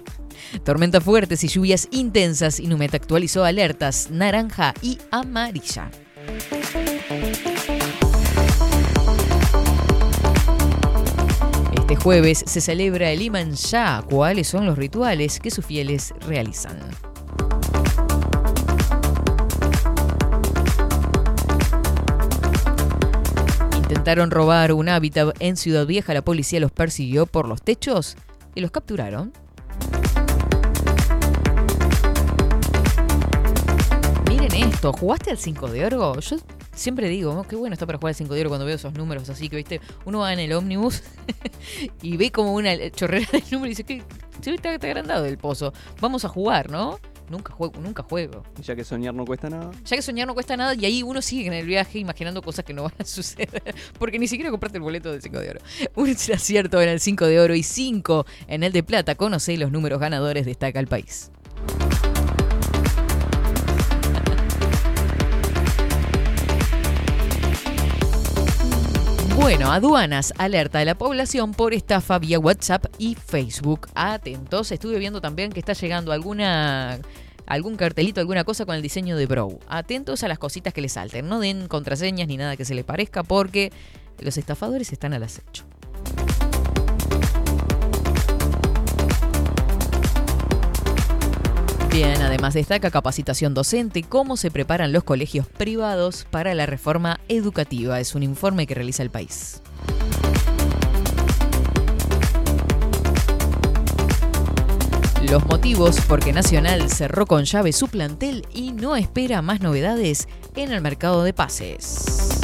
Tormentas fuertes y lluvias intensas. Inumet actualizó alertas naranja y amarilla. Este jueves se celebra el Iman Shah. ¿Cuáles son los rituales que sus fieles realizan? Intentaron robar un hábitat en Ciudad Vieja. La policía los persiguió por los techos y los capturaron. Miren esto, ¿jugaste al 5 de oro? Yo Siempre digo, "Oh, qué bueno está para jugar al 5 de oro cuando veo esos números así que, viste, uno va en el ómnibus y ve como una chorrera de números y dice, que se ve está, está agrandado el pozo. Vamos a jugar, ¿no? Nunca juego, nunca juego. Y ya que soñar no cuesta nada. Ya que soñar no cuesta nada y ahí uno sigue en el viaje imaginando cosas que no van a suceder. Porque ni siquiera compraste el boleto del 5 de oro. Un acierto en el 5 de oro y 5 en el de plata. Conoce los números ganadores, destaca el país. Bueno, aduanas alerta a la población por estafa vía WhatsApp y Facebook. Atentos, estuve viendo también que está llegando alguna algún cartelito, alguna cosa con el diseño de Bro. Atentos a las cositas que les salten. No den contraseñas ni nada que se les parezca porque los estafadores están al acecho. Bien, además destaca capacitación docente, cómo se preparan los colegios privados para la reforma educativa. Es un informe que realiza el país. Los motivos porque Nacional cerró con llave su plantel y no espera más novedades en el mercado de pases.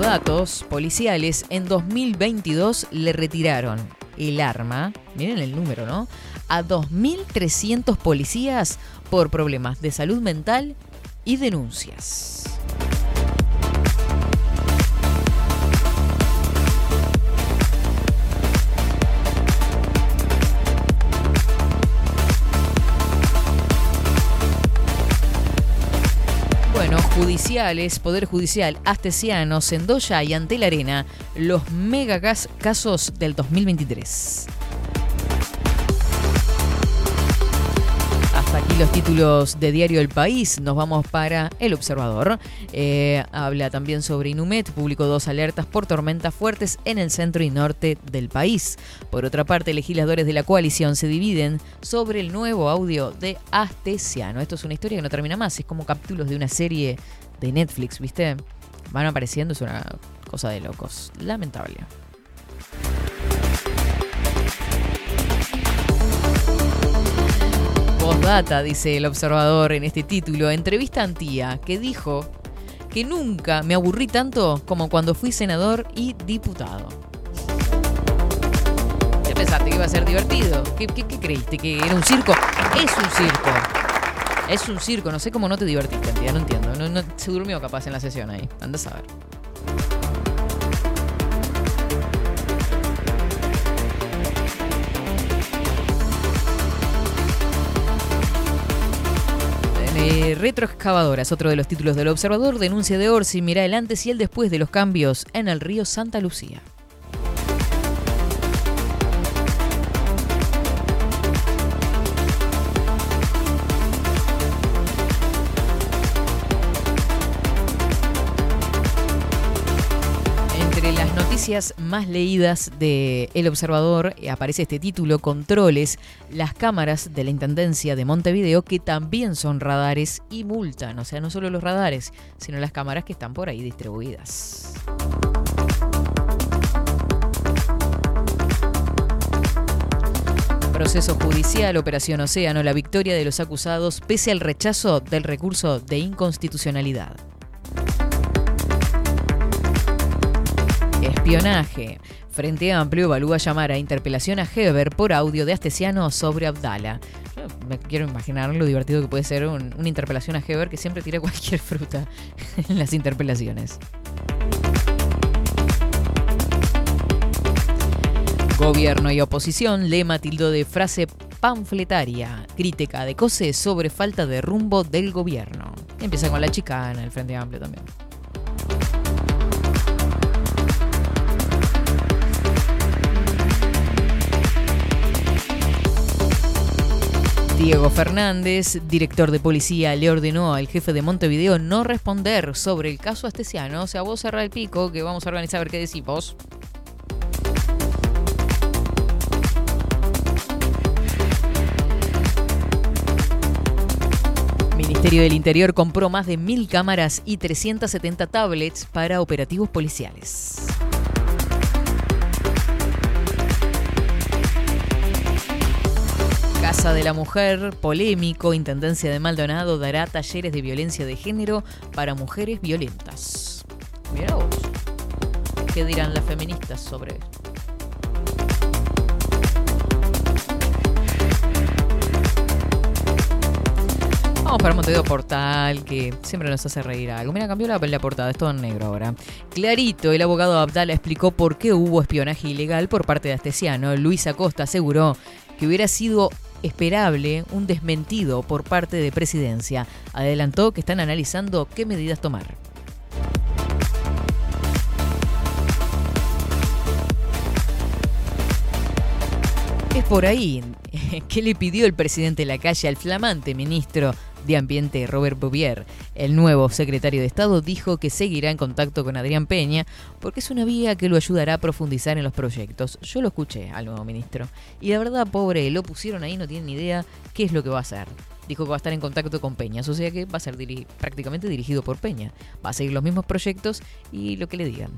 Datos policiales. En 2022 le retiraron el arma, miren el número, ¿no? A 2.300 policías por problemas de salud mental y denuncias. Judiciales, Poder Judicial, Astesiano, Sendoya y Ante la Arena, los mega casos del 2023. Aquí los títulos de Diario El País. Nos vamos para El Observador. Eh, habla también sobre Inumet. Publicó dos alertas por tormentas fuertes en el centro y norte del país. Por otra parte, legisladores de la coalición se dividen sobre el nuevo audio de Astesiano. Esto es una historia que no termina más. Es como capítulos de una serie de Netflix, ¿viste? Van apareciendo, es una cosa de locos. Lamentable. Postdata, dice el observador en este título, entrevista a Antía, que dijo que nunca me aburrí tanto como cuando fui senador y diputado. ¿Qué pensaste que iba a ser divertido? ¿Qué, creíste? ¿Que era un circo? Es un circo. Es un circo, no sé cómo no te divertiste, Antía, no entiendo. No, se durmió capaz en la sesión ahí. Andás a ver. Retroexcavadora es otro de los títulos del observador. Denuncia de Orsi, mira el antes y el después de los cambios en el río Santa Lucía. Más leídas de El Observador aparece este título, Controles, las cámaras de la Intendencia de Montevideo que también son radares y multan, o sea, no solo los radares, sino las cámaras que están por ahí distribuidas. Proceso judicial, Operación Océano, la victoria de los acusados pese al rechazo del recurso de inconstitucionalidad. Espionaje. Frente Amplio evalúa llamar a interpelación a Heber por audio de Astesiano sobre Abdala. Me quiero imaginar lo divertido que puede ser un- una interpelación a Heber que siempre tira cualquier fruta en las interpelaciones. Gobierno y oposición, lema tildo de frase panfletaria, crítica de COSE sobre falta de rumbo del gobierno. Empieza con la chicana, el Frente Amplio también. Diego Fernández, director de policía, le ordenó al jefe de Montevideo no responder sobre el caso Astesiano. O sea, vos cerrá el pico que vamos a organizar a ver qué decís vos. Ministerio del Interior compró más de mil cámaras y 370 tablets para operativos policiales. Casa de la Mujer, polémico, Intendencia de Maldonado dará talleres de violencia de género para mujeres violentas. Mira vos. ¿Qué dirán las feministas sobre esto? Vamos para Montevideo Portal, que siempre nos hace reír algo. Mira, cambió la, la portada, es todo en negro ahora. Clarito, el abogado Abdala explicó por qué hubo espionaje ilegal por parte de Astesiano. Luis Acosta aseguró que hubiera sido esperable un desmentido por parte de presidencia. Adelantó que están analizando qué medidas tomar. Es por ahí que le pidió el presidente de la calle al flamante ministro de Ambiente Robert Bouvier. El nuevo secretario de Estado dijo que seguirá en contacto con Adrián Peña porque es una vía que lo ayudará a profundizar en los proyectos. Yo lo escuché al nuevo ministro y la verdad, pobre, lo pusieron ahí, no tienen ni idea qué es lo que va a hacer. Dijo que va a estar en contacto con Peñas, o sea que va a ser prácticamente dirigido por Peña. Va a seguir los mismos proyectos y lo que le digan.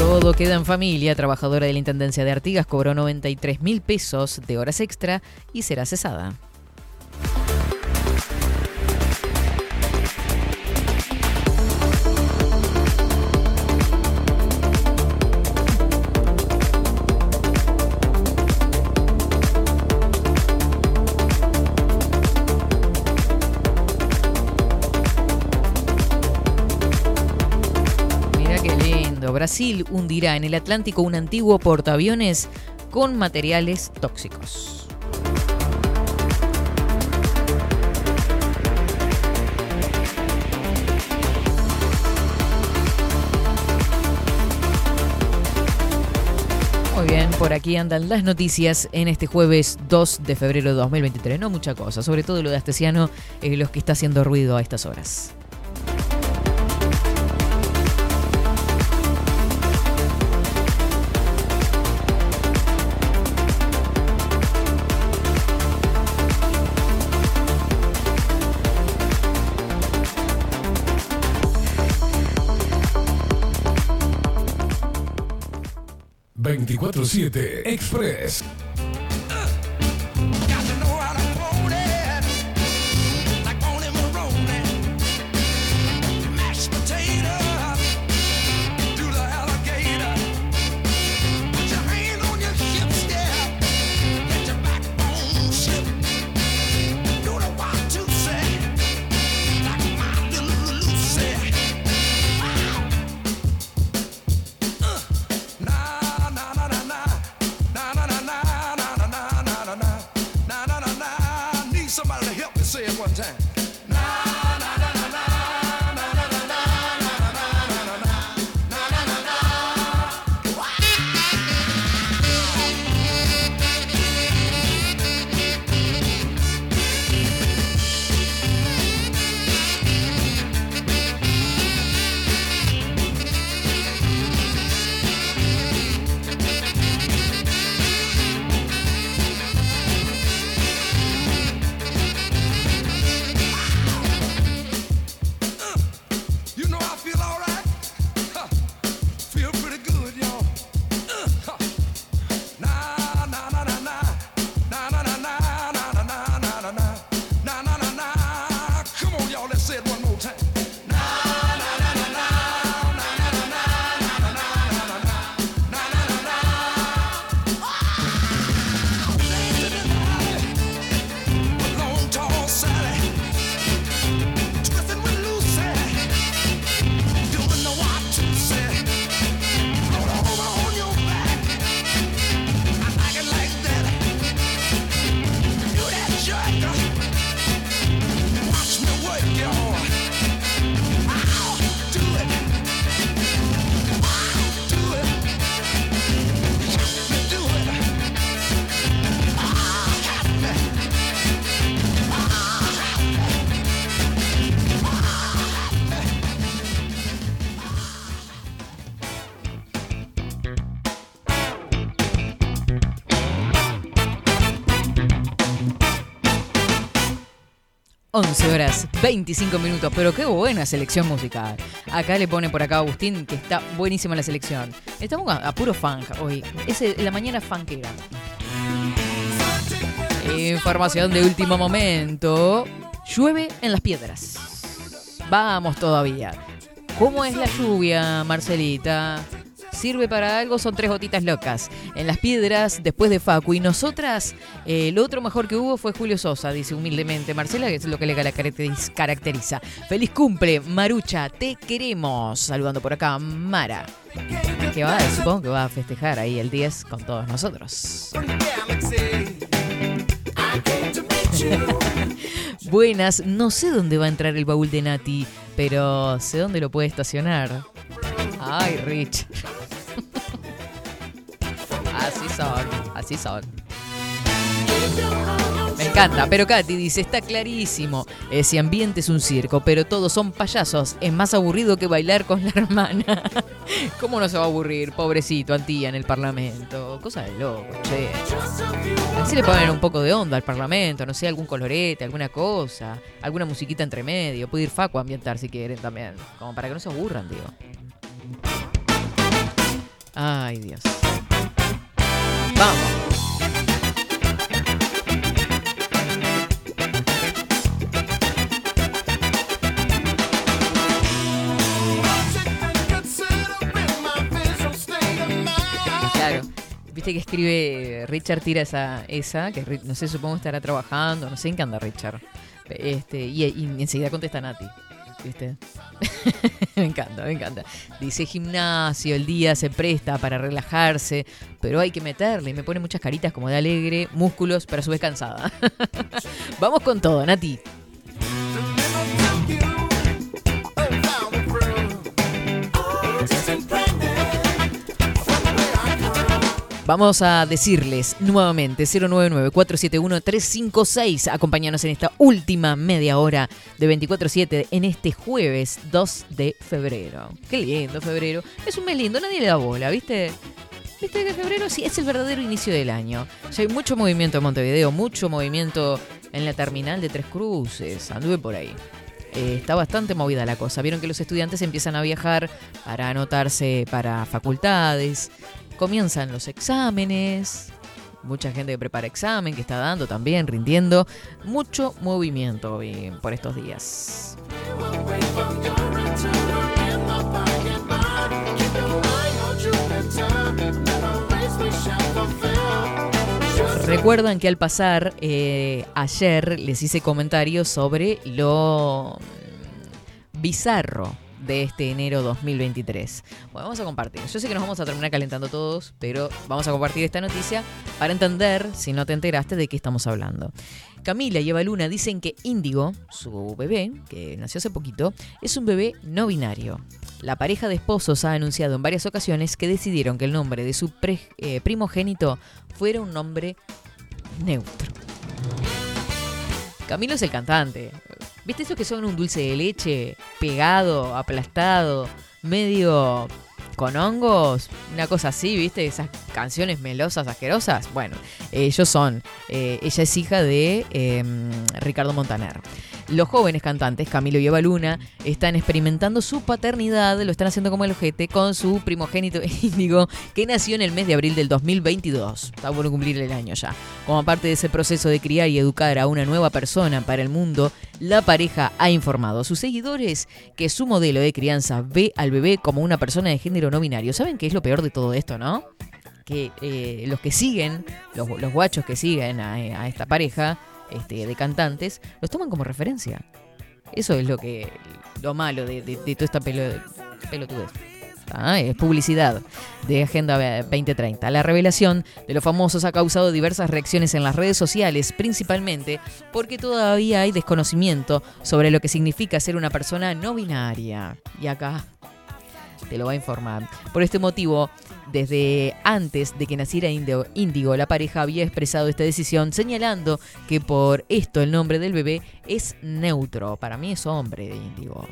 Todo queda en familia. Trabajadora de la Intendencia de Artigas cobró 93 mil pesos de horas extra y será cesada. Brasil hundirá en el Atlántico un antiguo portaaviones con materiales tóxicos. Muy bien, por aquí andan las noticias en este jueves 2 de febrero de 2023. No mucha cosa, sobre todo lo de Astesiano, eh, los que está haciendo ruido a estas horas. Express. 11 horas 25 minutos, pero qué buena selección musical. Acá le pone por acá Agustín que está buenísima la selección. Estamos a, puro funk hoy. Es el- la mañana funkera. Información de último momento. Llueve en las piedras. Vamos todavía. ¿Cómo es la lluvia, Marcelita? ¿Sirve para algo? Son tres gotitas locas. En las piedras, después de Facu. Y nosotras, eh, lo otro mejor que hubo fue Julio Sosa, dice humildemente Marcela, que es lo que le caracteriz- caracteriza. Feliz cumple, Marucha, te queremos. Saludando por acá, Mara. Que va, supongo que va a festejar ahí el 10 con todos nosotros. Buenas, no sé dónde va a entrar el baúl de Nati, pero sé dónde lo puede estacionar. Ay, Rich. así son, así son. Me encanta, pero Katy dice, está clarísimo, ese ambiente es un circo, pero todos son payasos, es más aburrido que bailar con la hermana. ¿Cómo no se va a aburrir, pobrecito Antía en el Parlamento? Cosa de loco, che. Así le ponen un poco de onda al Parlamento, no sé, algún colorete, alguna cosa, alguna musiquita entre medio. Puede ir Facu a ambientar si quieren también, como para que no se aburran, digo. Ay, Dios. Vamos. Claro. Viste que escribe Richard tira esa, esa que no sé, supongo estará trabajando, no sé en qué anda Richard. Este, y, y enseguida contesta Nati. ¿Viste? me encanta, me encanta. Dice gimnasio, el día se presta para relajarse, pero hay que meterle. Y me pone muchas caritas como de alegre, músculos, pero a su vez cansada. Vamos con todo, Nati. Vamos a decirles nuevamente 099-471-356. Acompáñanos en esta última media hora de 24-7 en este jueves 2 de febrero. Qué lindo febrero. Es un mes lindo, nadie le da bola, ¿viste? ¿Viste que febrero sí es el verdadero inicio del año? Ya hay mucho movimiento en Montevideo, mucho movimiento en la terminal de Tres Cruces. Anduve por ahí. Eh, está bastante movida la cosa. Vieron que los estudiantes empiezan a viajar para anotarse para facultades. Comienzan los exámenes. Mucha gente que prepara examen, que está dando también, rindiendo. Mucho movimiento por estos días. Recuerdan que al pasar eh, ayer les hice comentarios sobre lo mm, bizarro de este enero 2023. Bueno, vamos a compartir. Yo sé que nos vamos a terminar calentando todos, pero vamos a compartir esta noticia para entender, si no te enteraste, de qué estamos hablando. Camila y Eva Luna dicen que Índigo, su bebé, que nació hace poquito, es un bebé no binario. La pareja de esposos ha anunciado en varias ocasiones que decidieron que el nombre de su pre- eh, primogénito fuera un nombre neutro. Camilo es el cantante. ¿Viste esos que son un dulce de leche pegado, aplastado, medio con hongos? Una cosa así, ¿viste? Esas canciones melosas, asquerosas. Bueno, ellos son. eh, ella es hija de eh, Ricardo Montaner. Los jóvenes cantantes, Camilo y Eva Luna, están experimentando su paternidad, lo están haciendo como el ojete, con su primogénito Índigo, que nació en el mes de abril del 2022. Está por cumplir el año ya. Como parte de ese proceso de criar y educar a una nueva persona para el mundo, la pareja ha informado a sus seguidores que su modelo de crianza ve al bebé como una persona de género no binario. ¿Saben qué es lo peor de todo esto, no? Que eh, los que siguen, los, guachos que siguen a, esta pareja este, de cantantes, los toman como referencia. Eso es lo que lo malo de, de- toda esta pelo, pelotudez. Ah, es publicidad de Agenda 2030. La revelación de los famosos ha causado diversas reacciones en las redes sociales, principalmente porque todavía hay desconocimiento sobre lo que significa ser una persona no binaria. Y acá te lo va a informar. Por este motivo, desde antes de que naciera Índigo, la pareja había expresado esta decisión señalando que por esto el nombre del bebé es neutro. Para mí es hombre de Índigo.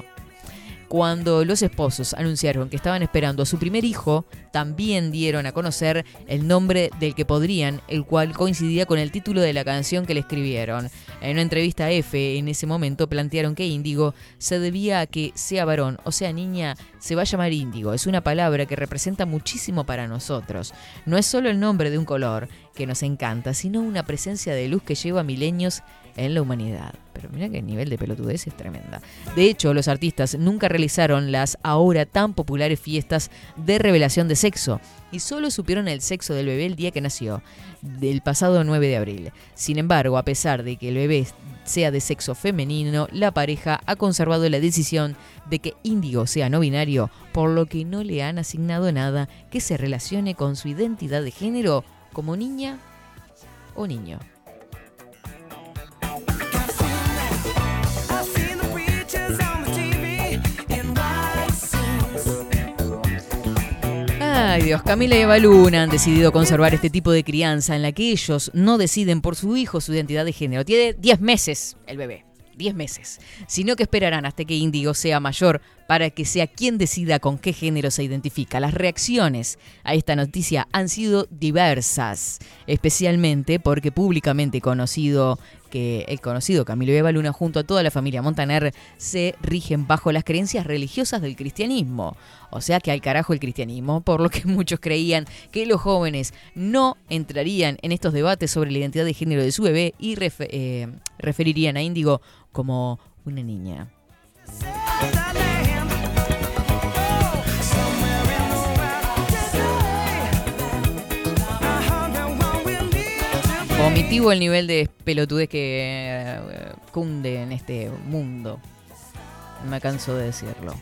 Cuando los esposos anunciaron que estaban esperando a su primer hijo, también dieron a conocer el nombre del que podrían, el cual coincidía con el título de la canción que le escribieron. En una entrevista a F, en ese momento plantearon que Índigo se debía a que sea varón o sea niña, se va a llamar Índigo. Es una palabra que representa muchísimo para nosotros. No es solo el nombre de un color que nos encanta, sino una presencia de luz que lleva milenios en la humanidad. Pero mira que el nivel de pelotudez es tremenda. De hecho, los artistas nunca realizaron las ahora tan populares fiestas de revelación de sexo y solo supieron el sexo del bebé el día que nació, del pasado 9 de abril. Sin embargo, a pesar de que el bebé sea de sexo femenino, la pareja ha conservado la decisión de que Índigo sea no binario, por lo que no le han asignado nada que se relacione con su identidad de género como niña o niño. Ay Dios, Camila y Eva Luna han decidido conservar este tipo de crianza en la que ellos no deciden por su hijo su identidad de género. Tiene 10 meses el bebé, 10 meses. Sino que esperarán hasta que Índigo sea mayor para que sea quien decida con qué género se identifica. Las reacciones a esta noticia han sido diversas, especialmente porque públicamente conocido que el conocido Camilo Eva Luna junto a toda la familia Montaner se rigen bajo las creencias religiosas del cristianismo. O sea que al carajo el cristianismo, por lo que muchos creían que los jóvenes no entrarían en estos debates sobre la identidad de género de su bebé y eh, referirían a Índigo como una niña. Vomitivo el nivel de pelotudez que eh, cunde en este mundo. Me canso de decirlo.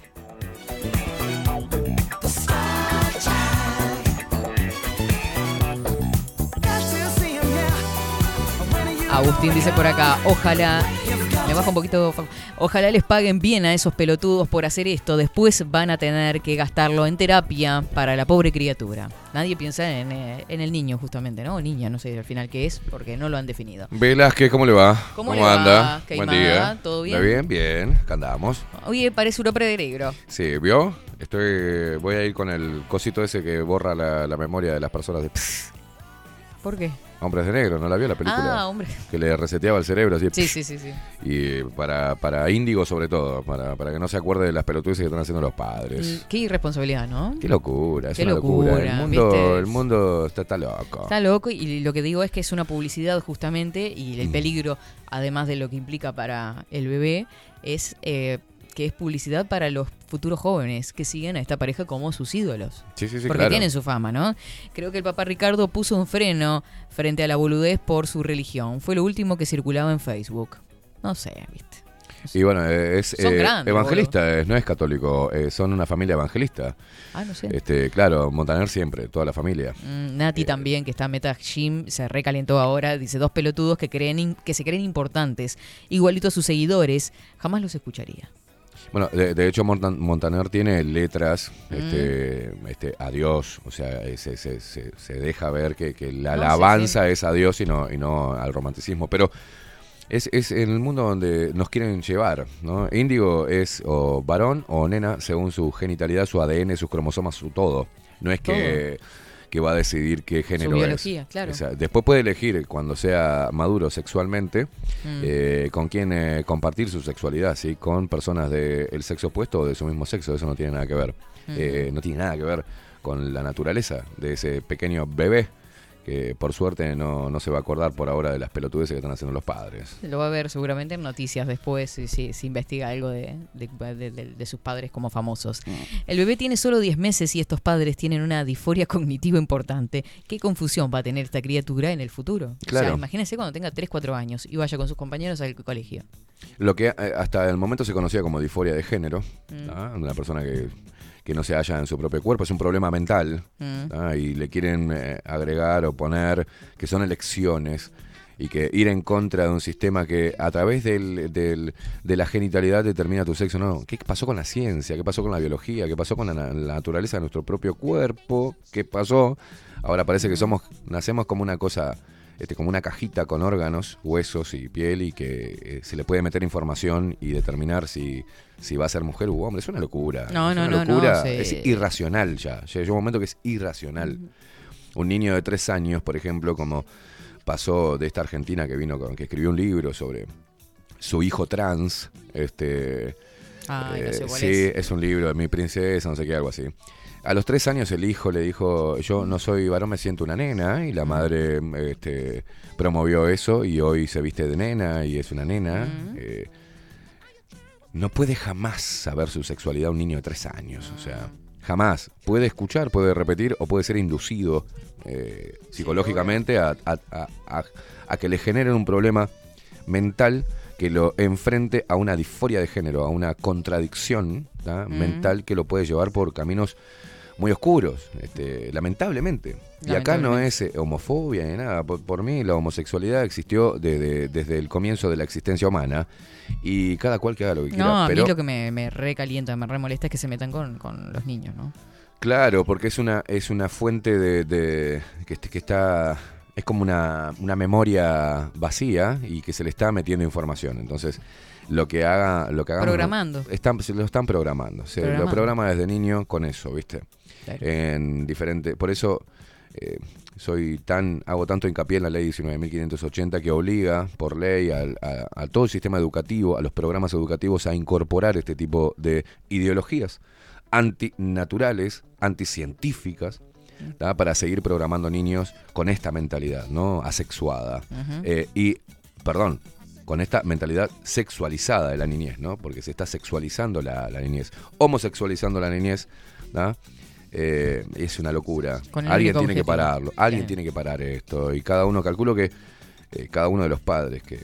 Agustín dice por acá, ojalá, me baja un poquito, ojalá les paguen bien a esos pelotudos por hacer esto, después van a tener que gastarlo en terapia para la pobre criatura. Nadie piensa en, eh, en el niño justamente, ¿no? O niña, no sé al final qué es, porque no lo han definido. Velázquez, ¿cómo le va? ¿Cómo le va? anda? Queimada, Buen día. ¿todo ¿Está bien? bien? Bien, acá andamos. Oye, parece un de negro. Sí, ¿vio? Estoy, voy a ir con el cosito ese que borra la, la memoria de las personas de ¿Por qué? Hombres de Negro, ¿no la vio la película? Ah, hombre. Que le reseteaba el cerebro así. Sí, sí, sí, sí. Y para, para Índigo sobre todo, para, para que no se acuerde de las pelotudeces que están haciendo los padres. Mm, Qué irresponsabilidad, ¿no? Qué locura, es Qué una locura. locura, El mundo, ¿viste? el mundo está, está loco. Está loco y lo que digo es que es una publicidad justamente y el Mm. peligro, además de lo que implica para el bebé, es eh, que es publicidad para los futuros jóvenes que siguen a esta pareja como sus ídolos. Sí, sí, sí, Porque claro. tienen su fama, ¿no? Creo que el papá Ricardo puso un freno frente a la boludez por su religión. Fue lo último que circulaba en Facebook. No sé, ¿viste? Y bueno, eh, es eh, grandes, evangelista, eh, no es católico, eh, son una familia evangelista. Ah, no sé. Este, claro, Montaner siempre, toda la familia. Mm, Nati también, que está meta gym, se recalentó ahora. Dice, dos pelotudos que, creen in- que se creen importantes, igualito a sus seguidores, jamás los escucharía. Bueno, de, de hecho Montan- Montaner tiene letras, Mm. este, este, a Dios, o sea, eh, se, se- se- se deja ver que, que la No, sí, alabanza es a Dios y no, y no al romanticismo, pero es, es en el mundo donde nos quieren llevar, ¿no? Índigo es o varón o nena según su genitalidad, su ADN, sus cromosomas, su todo. No es que, que va a decidir qué género biología, es. claro. O sea, después puede elegir cuando sea maduro sexualmente Mm. eh, con quién eh, compartir su sexualidad, ¿sí? Con personas del sexo opuesto o de su mismo sexo, eso no tiene nada que ver. Eh, no tiene nada que ver con la naturaleza de ese pequeño bebé que por suerte no, no se va a acordar por ahora de las pelotudeces que están haciendo los padres. Lo va a ver seguramente en noticias después si, si- si investiga algo de, de- de- de- de sus padres como famosos. Mm. El bebé tiene solo 10 meses y estos padres tienen una disforia cognitiva importante. ¿Qué confusión va a tener esta criatura en el futuro? O Claro. sea, imagínense cuando tenga 3, 4 años y vaya con sus compañeros al colegio. Lo que eh, hasta el momento se conocía como disforia de género, Mm. una persona que, que no se halla en su propio cuerpo, es un problema mental, Mm. y le quieren eh, agregar o poner que son elecciones y que ir en contra de un sistema que a través del, del- de la genitalidad determina tu sexo. No, ¿qué pasó con la ciencia? ¿Qué pasó con la biología? ¿Qué pasó con la, la naturaleza de nuestro propio cuerpo? ¿Qué pasó? Ahora parece que somos nacemos como una cosa este, como una cajita con órganos, huesos y piel y que eh, se le puede meter información y determinar si, si va a ser mujer u hombre. Es una locura. No, es no, una no, locura. Es irracional ya. Llega un momento que es irracional. Un niño de tres años, por ejemplo, como pasó de esta argentina que vino con, que escribió un libro sobre su hijo trans, este Ay, no sé eh, cuál sí, es un libro de mi princesa, no sé qué, algo así. A los tres años el hijo le dijo, yo no soy varón, me siento una nena, y la madre este, promovió eso y hoy se viste de nena y es una nena. Eh, no puede jamás saber su sexualidad un niño de tres años, o sea, jamás. Puede escuchar, puede repetir o puede ser inducido eh, psicológicamente a, a- a- a- a que le generen un problema mental que lo enfrente a una disforia de género, a una contradicción mental que lo puede llevar por caminos muy oscuros, este, lamentablemente. Y acá no es eh, homofobia ni nada. Por, por mí la homosexualidad existió de- de- desde el comienzo de la existencia humana y cada cual que haga lo que quiera. No, a pero, mí lo que me, me recalienta, me remolesta es que se metan con, con los niños, ¿no? Claro, porque es una, es una fuente de, de- que, que está es como una, una memoria vacía y que se le está metiendo información. Entonces, lo que haga, lo que hagamos Programando. están, se lo están programando. Se lo programa desde niño con eso, ¿viste? Claro. En diferente, por eso eh, soy tan hago tanto hincapié en la ley 19.580 que obliga por ley a, a todo el sistema educativo, a los programas educativos a incorporar este tipo de ideologías antinaturales, anticientíficas, para seguir programando niños con esta mentalidad, ¿no? Asexuada. Eh, y, perdón, con esta mentalidad sexualizada de la niñez, ¿no? Porque se está sexualizando la, la niñez, homosexualizando la niñez. Eh, es una locura. Alguien tiene que pararlo, alguien tiene que parar esto. Y cada uno, calculo que eh, cada uno de los padres que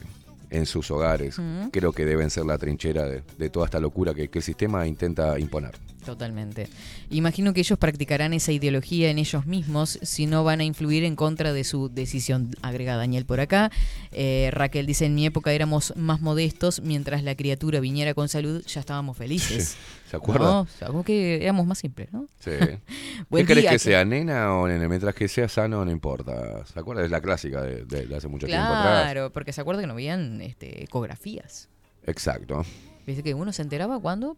en sus hogares creo que deben ser la trinchera de, de toda esta locura que, que el sistema intenta imponer. Totalmente. Imagino que ellos practicarán esa ideología en ellos mismos si no van a influir en contra de su decisión. Agrega Daniel por acá. Eh, Raquel dice, en mi época éramos más modestos, mientras la criatura viniera con salud ya estábamos felices. ¿Se acuerda? No, o sea, como que éramos más simples, ¿no? Sí. ¿Qué día, que que- sea, nena o nene? Mientras que sea sano, no importa. ¿Se acuerda? Es la clásica de, de- de hace mucho tiempo atrás. Claro, porque se acuerda que no veían este, ecografías. Exacto. Viste que uno se enteraba cuando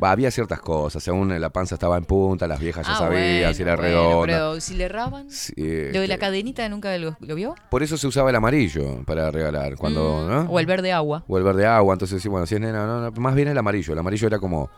había ciertas cosas. Según la panza estaba en punta, las viejas ya Ah, sabían bueno, si era bueno, redonda. Pero si le erraban. Sí, Lo de la este, cadenita nunca lo, lo vio. Por eso se usaba el amarillo para regalar. cuando ¿no? Mm, O el verde agua. O el verde agua. Entonces, sí, bueno, si es nena, no, no, más bien el amarillo. El amarillo era como,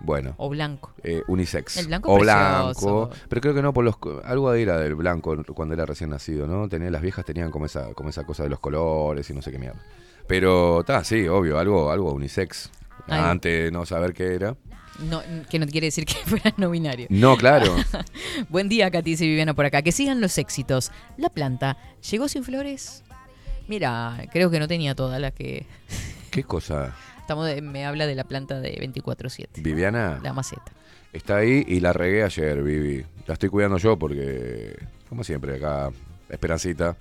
bueno, O blanco. eh, unisex. El blanco o precioso. blanco. Pero creo que no por los algo era del blanco cuando era recién nacido, ¿no? Tenía, las viejas tenían como esa, como esa cosa de los colores y no sé qué mierda. Pero está, sí, obvio, algo, algo unisex. Ay. Antes de no saber qué era. No, que no quiere decir que fuera no binario. No, claro. Buen día, Katy y Viviana por acá. Que sigan los éxitos. La planta llegó sin flores. Mira, creo que no tenía todas las que. ¿Qué cosa? Estamos de- me habla de la planta de 24-7. Viviana La maceta. está ahí y la regué ayer, Vivi. La estoy cuidando yo porque, como siempre, acá, Esperancita,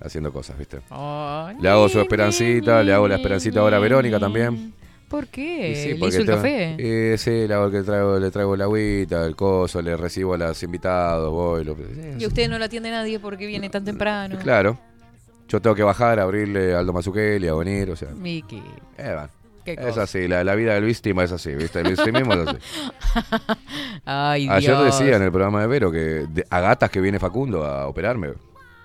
haciendo cosas, ¿viste? Le hago su esperancita, le hago la esperancita ahora a Verónica también. ¿Por qué? Sí, ¿Le hizo el café? Eh, sí, hago que traigo, le traigo la agüita, el coso, le recibo a los invitados, voy. lo- eh, Y usted no la atiende nadie porque viene tan temprano. Claro. Yo tengo que bajar, abrirle a Aldo Mazzucchelli, a venir, o sea. Miki. eh, va. Es así, la, la vida del víctima es así, ¿viste? El victimismo es así. Ay, Ayer Dios. decía en el programa de Vero que de- a gatas que viene Facundo a operarme.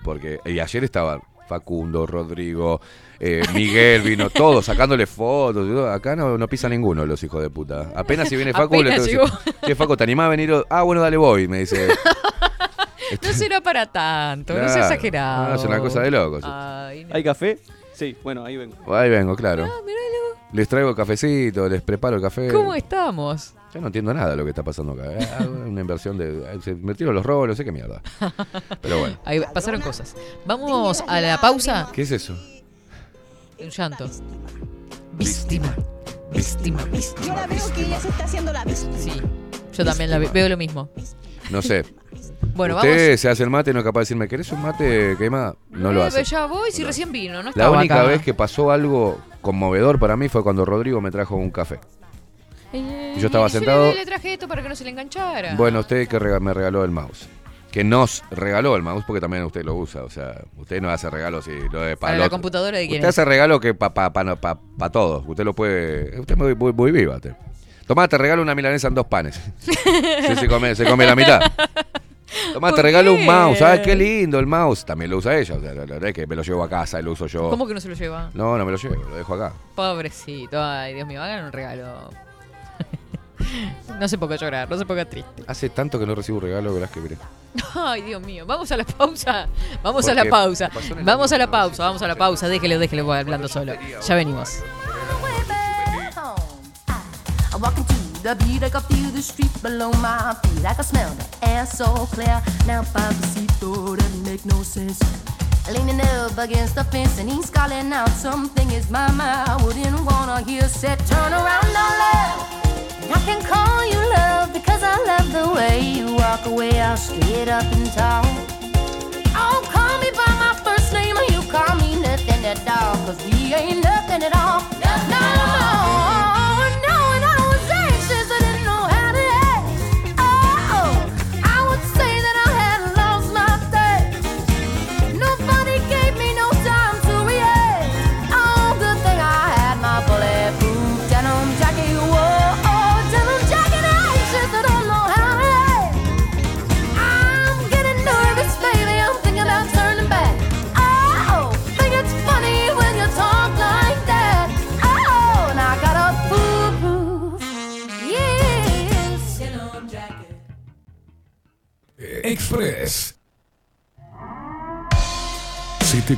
Porque y ayer estaban Facundo, Rodrigo, eh, Miguel, vino todos sacándole fotos. Acá no, no pisa ninguno los hijos de puta. Apenas si viene Facu, le tengo que decir, che, Facu, ¿te animás a venir? hoy?". Ah, bueno, dale, voy, me dice. No será para tanto, no sea exagerado. No, es una cosa de locos. Ay, no. ¿Hay café? Sí, bueno, ahí vengo. Ahí vengo, claro. Ah, míralo. Les traigo cafecito, les preparo el café. ¿Cómo estamos? Yo no entiendo nada de lo que está pasando acá. ¿eh? Una inversión de. Se metieron los robos, no sé qué mierda. Pero bueno. Ahí pasaron cosas. Vamos a la pausa. ¿Qué es eso? Un llanto. Víctima. Víctima. Yo la veo que ella se está haciendo la víctima. Sí. Yo también la ve- veo lo mismo. No sé. Bueno, Usted vamos. se hace el mate y no es capaz de decirme, ¿querés un mate quemado? No lo Eh, hace. Ya voy si recién vino, no La única acá. vez que pasó algo conmovedor para mí fue cuando Rodrigo me trajo un café. Eh, yo estaba sentado- Le, traje esto para que no se le enganchara. Bueno, usted que rega- me regaló el mouse. que nos regaló el mouse porque también usted lo usa. O sea, usted no hace regalos y lo de Para la computadora de quién Usted es. hace regalo que para pa, pa, pa- pa todos. Usted lo puede. Usted es muy, muy, muy viva. Usted. Tomá, te regalo una milanesa en dos panes. Sí, se come, se come la mitad. Tomá, te ¿Por regalo qué? un mouse. Ay, qué lindo el mouse. También lo usa ella. O sea, la verdad es que me lo llevo a casa y lo uso yo. ¿Cómo que no se lo lleva? No, no me lo llevo, lo dejo acá. Pobrecito. Ay, Dios mío, hagan un regalo. No se ponga a llorar, no se ponga triste. Hace tanto que no recibo un regalo, verás que mire. Ay, Dios mío. Vamos a la pausa. Vamos a la pausa. Vamos a la pausa, vamos a la pausa. Déjelo, déjelo voy hablando solo. Ya venimos. I walk into the beat, I can feel the street below my feet. I can smell the air so clear. Now Papacito doesn't make no sense. Leaning up against the fence and he's calling out something is my mind. Wouldn't wanna hear said turn around now, love. I can call you love because I love the way you walk away. I'll straight up and tall. Oh, call me by my first name or you call me nothing at all. Cause we ain't nothing at all.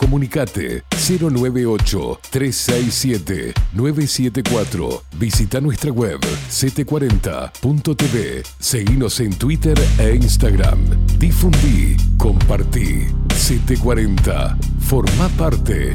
Comunicate 098-367-974. Visita nuestra web 740.tv. Seguinos en Twitter e Instagram. Difundí, compartí. 740. Forma parte.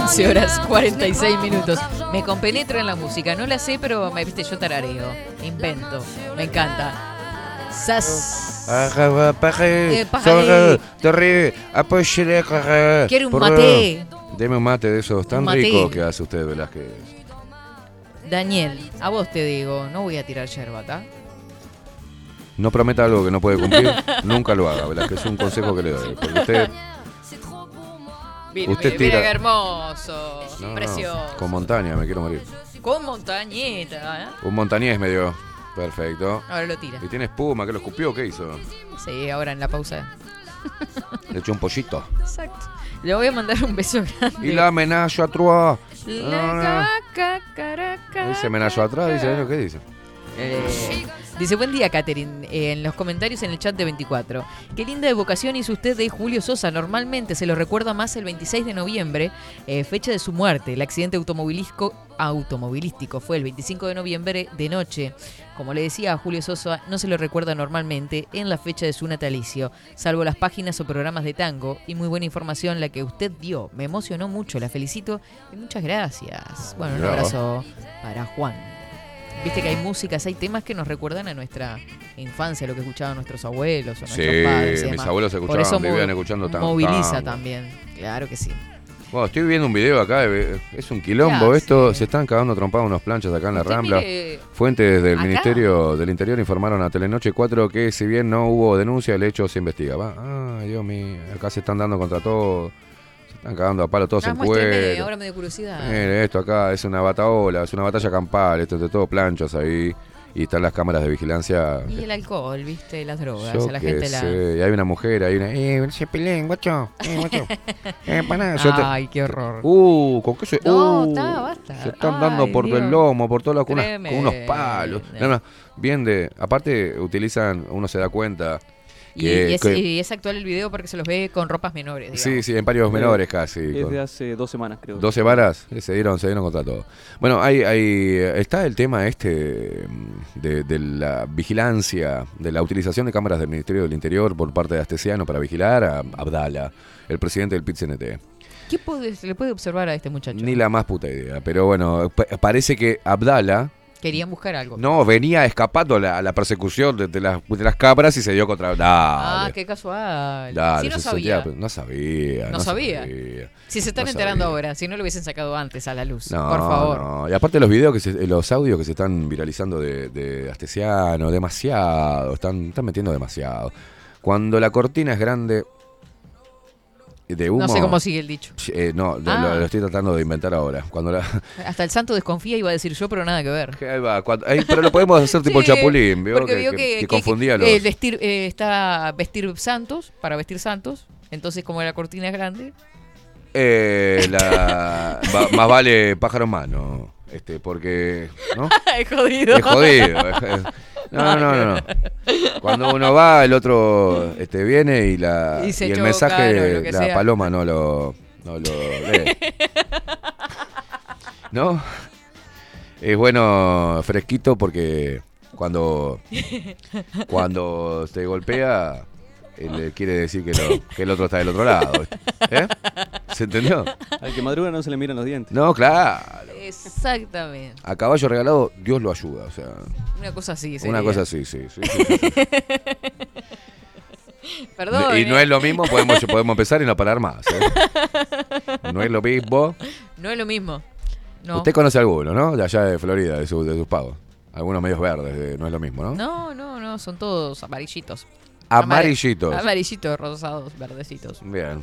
11 horas 46 minutos. Me compenetro en la música. No la sé, pero me viste, yo tarareo. Invento. Me encanta. Sas. Quiero un mate. Deme un mate de esos tan ricos que hace usted, Velázquez. Daniel, a vos te digo, no voy a tirar yerba, ¿tá? No prometa algo que no puede cumplir, nunca lo haga, Velázquez. Es un consejo que le doy. Porque usted, Mira, Usted tira- qué hermoso. no, no, Precioso. con montaña me quiero morir. Con montañita, ¿eh? Un montañés me dio. Perfecto. Ahora lo tira. ¿Y tiene espuma? ¿Qué lo escupió? ¿Qué hizo? Sí, ahora en la pausa. Le echó un pollito. Exacto. Le voy a mandar un beso grande. Y la amenazo a trois. La ca- caraca. Dice amenazo atrás, dice, ¿qué dice? Eh, dice, buen día, Catherine. Eh, en los comentarios en el chat de 24. Qué linda evocación hizo usted de Julio Sosa. Normalmente se lo recuerda más el 26 de noviembre, eh, fecha de su muerte. El accidente automovilístico, automovilístico fue el 25 de noviembre de noche. Como le decía a Julio Sosa, no se lo recuerda normalmente en la fecha de su natalicio, salvo las páginas o programas de tango. Y muy buena información la que usted dio. Me emocionó mucho, la felicito y muchas gracias. Bueno, un abrazo para Juan. Viste que hay músicas, hay temas que nos recuerdan a nuestra infancia, lo que escuchaban nuestros abuelos o nuestros Sí, padres. mis demás. abuelos Por escuchaban, eso vivían mo- escuchando tan- Moviliza tango. también, claro que sí. Bueno, estoy viendo un video acá, eh, es un quilombo ¿Qué esto, se están cagando trompadas unas planchas acá en la Rambla. mire, Fuentes del acá. Ministerio del Interior informaron a Telenoche 4 que si bien no hubo denuncia, el hecho se investiga. Va, ay, Dios mío, acá se están dando contra todos, se están cagando a palo todos Ah, en cuero. ahora me dio curiosidad. Mire, esto acá es una bataola, es una batalla campal, esto es de todo planchos ahí. Y están las cámaras de vigilancia. Y el alcohol, viste, las drogas, Yo la gente la... sé, y hay una mujer, hay una. Eh, se peleen, guacho. Eh, guacho. Eh, yo te- Ay, qué horror. Uh, ¿con qué se.? No, uh, está, basta. Se están Ay, dando por Dios. el lomo, por todos lados, con, unos palos. No, no, bien de. Aparte, utilizan, uno se da cuenta. Y, Que, y es, que- y es actual el video porque se los ve con ropas menores, digamos. sí, sí, en varios menores casi. Es con- de hace dos semanas, creo. 12 varas, eh, se dieron, se dieron contra todo. Bueno, hay, hay, está el tema este mm, de, de la vigilancia, de la utilización de cámaras del Ministerio del Interior por parte de Astesiano para vigilar a Abdala, el presidente del PIT-CNT. ¿Qué puede- se le puede observar a este muchacho? Ni la más puta idea, pero bueno, pa- parece que Abdala Querían buscar algo. no venía escapando a la, persecución de, de las, de las cámaras y se dio contra... Ah, Dale, qué casual. dale, si no sabía. sentía- no sabía. No sabía. Si se están No enterando sabía. ahora, si no lo hubiesen sacado antes a la luz. No, por favor. no. Y aparte los videos, que se- los audios que se están viralizando de, de Astesiano, demasiado, están, están metiendo demasiado. Cuando la cortina es grande de humo... No sé cómo sigue el dicho. eh, no, Ah. lo, lo estoy tratando de inventar ahora. Cuando la, Hasta el santo desconfía iba a decir yo, pero nada que ver. ahí va, cuando- ahí, pero lo podemos hacer tipo Sí, el chapulín, ¿vio? Que, vio que- que, que confundía los... vestir, eh, está vestir santos, para vestir santos. Entonces, como la cortina es grande. Eh, la, va- más vale pájaro en mano, este, porque... ¿no? es jodido. Es jodido. no, no, no, no. Cuando uno va, el otro este, viene y, la, Y se el mensaje, la sea. paloma no lo, No lo lee. ¿No? Es bueno fresquito porque cuando, cuando te golpea, él quiere decir que, lo- que el otro está del otro lado. ¿Eh? ¿Se entendió? Al que madruga no se le miran los dientes. No, claro. Exactamente. A caballo regalado, Dios lo ayuda. O sea, Una cosa así. una sería. cosa así, sí. sí, sí, sí, sí. Perdón. Y no ¿eh? es lo mismo, podemos, podemos empezar y no parar más. ¿eh? No es lo mismo. No es lo mismo. No. Usted conoce alguno, ¿no? De allá de Florida, de, su- de sus pagos. Algunos medios verdes, de- no es lo mismo, ¿no? No, no, no, son todos amarillitos. Amarillitos. Amar- amarillitos, rosados, verdecitos. Bien.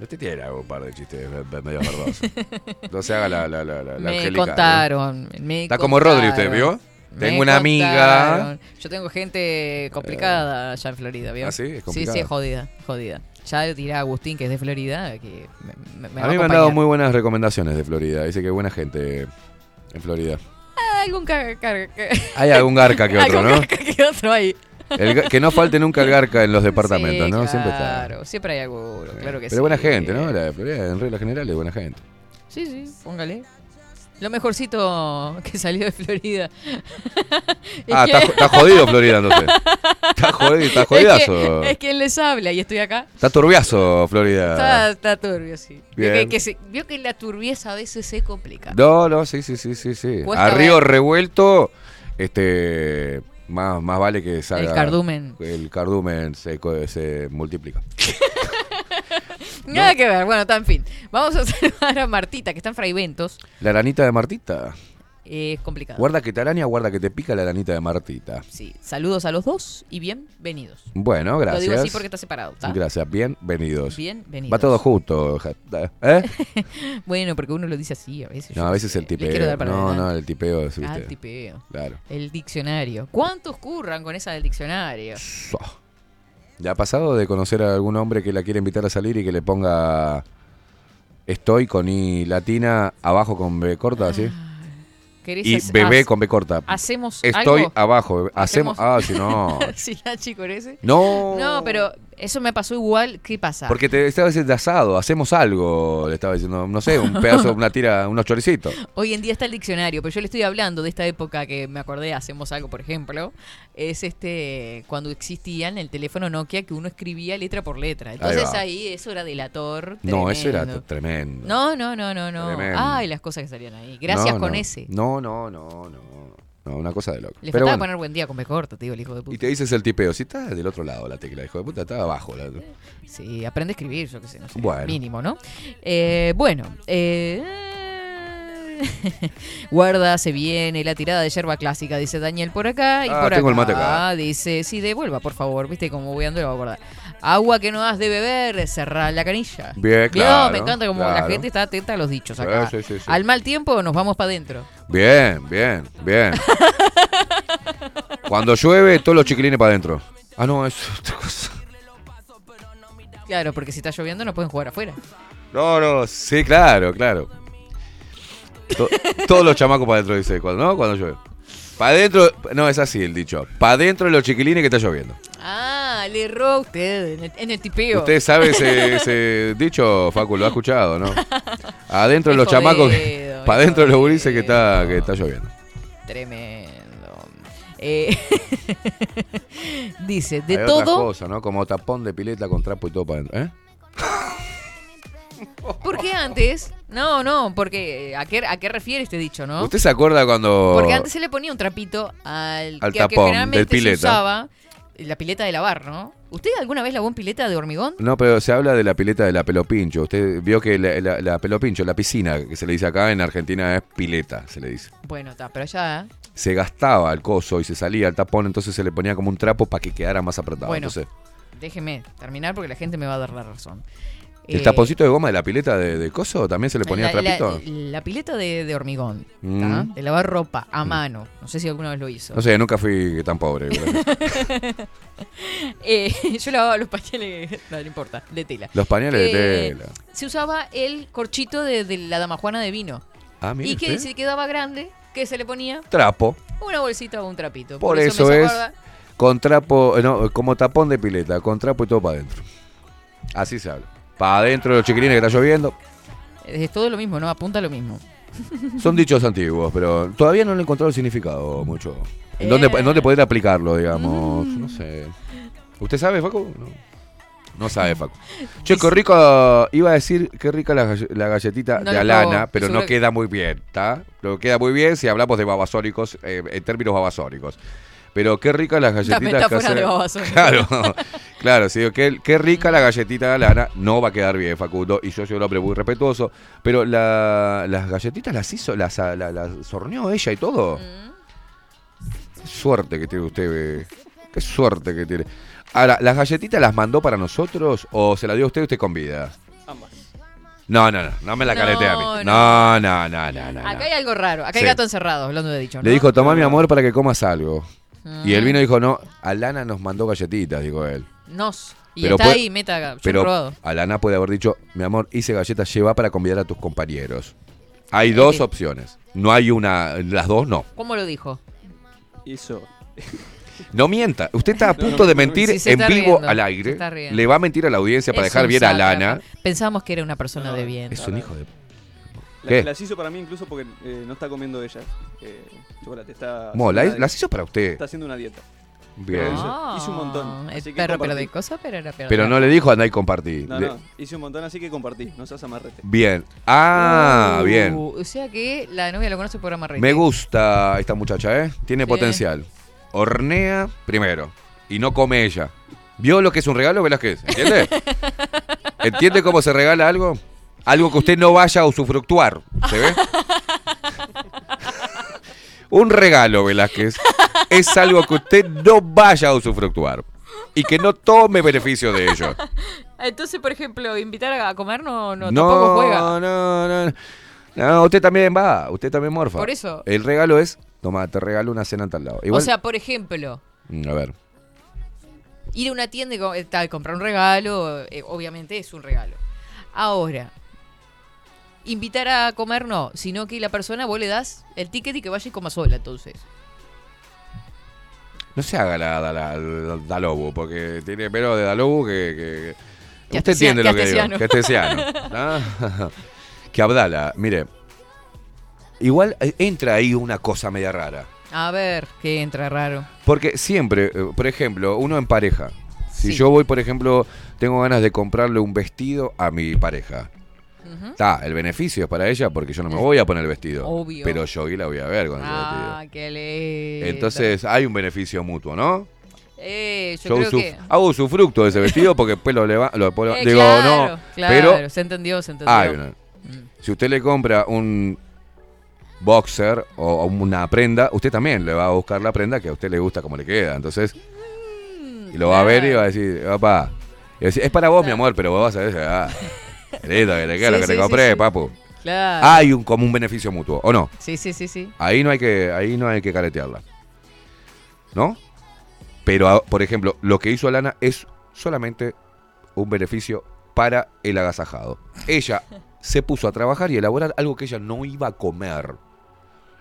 Usted tiene algún par de chistes ve- medio verdosos. No se haga la, la, la, la, me angelical, ¿eh? contaron. me Está como Rodri usted, contaron. ¿vio? Tengo una amiga. contaron. Yo tengo gente complicada allá en Florida, ¿vio? ¿Ah, sí? ¿Es Sí, complicada? sí, es jodida, jodida. Ya a Agustín, que es de Florida, que me, me- me va A mí me han dado muy buenas recomendaciones de Florida. Dice que buena gente en Florida. Ah, algún car- car- car- Hay algún garca que otro, algún ¿no? garca que otro ahí. El que no falte nunca el garca en los departamentos, Sí, ¿no? Siempre está. Claro, siempre hay alguno, claro que sí. Pero buena gente, ¿no? La Florida, en regla general, es buena gente. Sí, sí, póngale. Lo mejorcito que salió de Florida. Ah, está, está jodido Florida, entonces. Está jodido, está Es jodidazo. que, es quien les habla y estoy acá. Está turbiazo Florida. Está, está turbio, sí. Vio que, que se- vio que la turbieza a veces se complica. No, no, sí, sí, sí, sí, sí. A río ver. revuelto, este, más, más vale que salga. El cardumen. El cardumen se, se multiplica. Nada que ver. Bueno, está en fin. Vamos a saludar a Martita, que está en Fraiventos. La aranita de Martita. Es complicado. Guarda que te araña, guarda que te pica la aranita de Martita. Sí. Saludos a los dos y bienvenidos. Bueno, gracias. Lo digo así porque está separado. ¿tá? Gracias, bienvenidos. Bienvenidos. Va todo justo. ¿Eh? Bueno, porque uno lo dice así a veces. No, a veces el tipeo. quiero dar para No, no, el tipeo es, Ah, el tipeo. Claro. El diccionario. ¿Cuántos curran con esa del diccionario? ¿Le ha pasado de conocer a algún hombre que la quiere invitar a salir y que le ponga estoy con I latina abajo con B corta, así? ¿Querés Y bebé con B corta. ¿Hacemos Estoy algo? abajo. bebé. Hacemos. Ah, si no. ¿Sí, Nachi, con ese? No. No, pero eso me pasó igual. ¿Qué pasa? Porque te estaba diciendo asado, hacemos algo, le estaba diciendo, no sé, un pedazo, una tira, unos choricitos. Hoy en día está el diccionario, pero yo le estoy hablando de esta época que me acordé, hacemos algo, por ejemplo, es este cuando existía en el teléfono Nokia que uno escribía letra por letra. Entonces ahí, eso era delator. No, eso era tremendo. tremendo. No, no, no, no, no. Tremendo. Ay, las cosas que salían ahí. Gracias No, con ese. No, no, no, no. No, una cosa de loco. Le Pero faltaba bueno, poner buen día con B corta, te digo, el hijo de puta. y te dices el tipeo, si está del otro lado la tecla, hijo de puta, está abajo. la- Sí, aprende a escribir, yo qué sé, no sé. Bueno. Mínimo, ¿no? Eh, bueno, eh, Guarda, se viene la tirada de yerba clásica, dice Daniel por acá. Y Ah, por tengo acá el mate acá. dice, sí, devuelva, por favor. Viste como voy andando, lo voy a acordar. Agua que no has de beber, cerrar la canilla. Bien, claro, Me encanta como la gente está atenta a los dichos acá. sí, sí, sí. Al mal tiempo nos vamos para adentro. Bien, bien, bien. Cuando llueve, todos los chiquilines para adentro. Ah, no, es otra cosa. Claro, porque si está lloviendo no pueden jugar afuera. No, no, sí, claro, claro. To- todos los chamacos para adentro, dice, cuando, ¿no? Cuando llueve. Para adentro, no, es así el dicho. Para adentro de los chiquilines que está lloviendo. Ah, le erró usted en el, en el tipeo. Usted sabe ese, ese dicho, Facu, lo ha escuchado, ¿no? Adentro de los chamacos, jodido, para adentro de los gurises que está, que está lloviendo. Tremendo. Eh, dice, de Hay todo. cosas, ¿no? Como tapón de pileta con trapo y todo para adentro. ¿Eh? Porque antes. No, no, porque. ¿A qué, a qué refiere este dicho, no? ¿Usted se acuerda cuando... Porque antes se le ponía un trapito al, Al que, que tapón generalmente del pileta. se usaba. La pileta de lavar, ¿no? ¿Usted alguna vez lavó en pileta de hormigón? No, pero se habla de la pileta de la pelopincho. Usted vio que la, la, la pelopincho, la piscina, que se le dice acá en Argentina es pileta, se le dice. Bueno, está, pero allá. Se gastaba el coso y se salía el tapón, entonces se le ponía como un trapo para que quedara más apretado. Bueno, Entonces, déjeme terminar porque la gente me va a dar la razón. ¿El Eh, taponcito de goma de la pileta de, de coso también se le ponía la, trapito? la pileta de, de hormigón, Mm. de lavar ropa a mano. No sé si alguna vez lo hizo. No sé, nunca fui tan pobre. Eh, yo lavaba los pañales, no, no importa, de tela. Los pañales de Eh, tela. Se usaba el corchito de, de la damajuana de vino. Ah, mire y que si quedaba grande, ¿qué se le ponía? Trapo. Una bolsita o un trapito. Por, eso, se es con trapo, eh, no, como tapón de pileta, con trapo y todo para adentro. Así se habla. Para adentro de los chiquilines que está lloviendo, Es todo lo mismo, ¿no? Apunta lo mismo. Son dichos antiguos, pero todavía no le he encontrado el significado mucho. ¿En, dónde, Eh. ¿En dónde poder aplicarlo, digamos? Mm. No sé. ¿Usted sabe, Facu? No, no sabe, Facu. Che, qué rico. Iba a decir qué rica la, galle- la galletita No de Alana, pero no queda muy bien, ¿está? Lo queda muy bien si hablamos de babasónicos, eh, en términos babasónicos. Pero qué rica las galletitas que metáfora hace- de. Claro, claro, sí, qué, qué rica la galletita de Alana. No va a quedar bien, Facundo, y yo soy un hombre muy respetuoso. Pero la- las galletitas las hizo, las, las, las horneó ella y todo. Qué suerte que tiene usted, eh. Qué suerte que tiene. Ahora, ¿las galletitas las mandó para nosotros o se las dio usted y usted con vida? Ambas. No, no, no, no me la No, caretea a mí. no. No, no, no, no, no. Acá hay algo raro. Acá Sí. hay gato encerrado, hablando de dicho. Le ¿no? dijo, tomá mi amor para que comas algo. Y Ah. él vino y dijo, no, Alana nos mandó galletitas, dijo él. Nos. Y Pero está puede- ahí, meta. Yo he Pero probado. Alana puede haber dicho, mi amor, hice galletas, lleva para convidar a tus compañeros. Hay dos opciones. No hay una, las dos no. ¿Cómo lo dijo? Hizo. No mienta. Usted está a punto no, de mentir sí, en vivo riendo, al aire. Le va a mentir a la audiencia para Es dejar bien a. Alana. Pensábamos que era una persona de bien. Es un hijo de... Las hizo para mí incluso porque eh, no está comiendo ella. Eh, chocolate, está. Mo, la- las hizo para usted. Está haciendo una dieta. Bien. Ah, Hice un montón. el así que perro, pero de cosa, pero era perro. Pero no le dijo andá y compartí. No, no, hice un montón, así que compartí. No seas amarrete. Bien. Ah, Uh, bien. O sea que la novia lo conoce por amarrete. Me gusta esta muchacha, ¿eh? Tiene Sí. potencial. Hornea primero. Y no come ella. ¿Vio lo que es un regalo, Velázquez? ¿Entiende? ¿Entiende cómo se regala algo? Algo que usted no vaya a usufructuar. ¿Se ve? Un regalo, Velázquez, es algo que usted no vaya a usufructuar. Y que no tome beneficio de ello. Entonces, por ejemplo, invitar a comer no, no, tampoco juega. no, no, no. No, usted también va, usted también morfa. Por eso. El regalo es, toma, te regalo una cena en tal lado. Igual, O sea, por ejemplo, Mm, a ver. ir a una tienda y tal, comprar un regalo, eh, obviamente es un regalo. Ahora, invitar a comer no, sino que la persona vos le das el ticket y que vaya y coma sola, entonces. No se haga la, la, la- la- Dalobu, porque tiene pelo de Dalobu que... que- Que usted entiende que lo que digo. artesiano. Que artesiano. ¿no? que Abdala, mire. Igual eh, entra ahí una cosa media rara. A ver, que entra raro. Porque siempre, eh, por ejemplo, uno en pareja. Si Sí. yo voy, por ejemplo, tengo ganas de comprarle un vestido a mi pareja. Está, el beneficio es para ella porque yo no me voy a poner el vestido. Obvio. Pero yo y la voy a ver con el Ah, qué lindo. Entonces hay un beneficio mutuo, ¿no? Eh, yo, Yo creo que... hago usufructo de ese vestido porque después lo, leva- lo Eh, digo, claro, no. claro, pero se entendió, se entendió. una- si usted le compra un boxer o o una prenda, usted también le va a buscar la prenda que a usted le gusta como le queda. Entonces, y lo va a ver y va a decir, papá, y va a decir, es para vos, mi amor, pero vos vas a ver, ah, qué lindo que lo que sí, te sí, compré, sí. papu. Claro. Hay un como un beneficio mutuo, ¿o no? Sí, sí, sí, sí. Ahí no hay que, ahí no hay que caretearla. ¿No? Pero, por ejemplo, lo que hizo Alana es solamente un beneficio para el agasajado. Ella se puso a trabajar y elaborar algo que ella no iba a comer.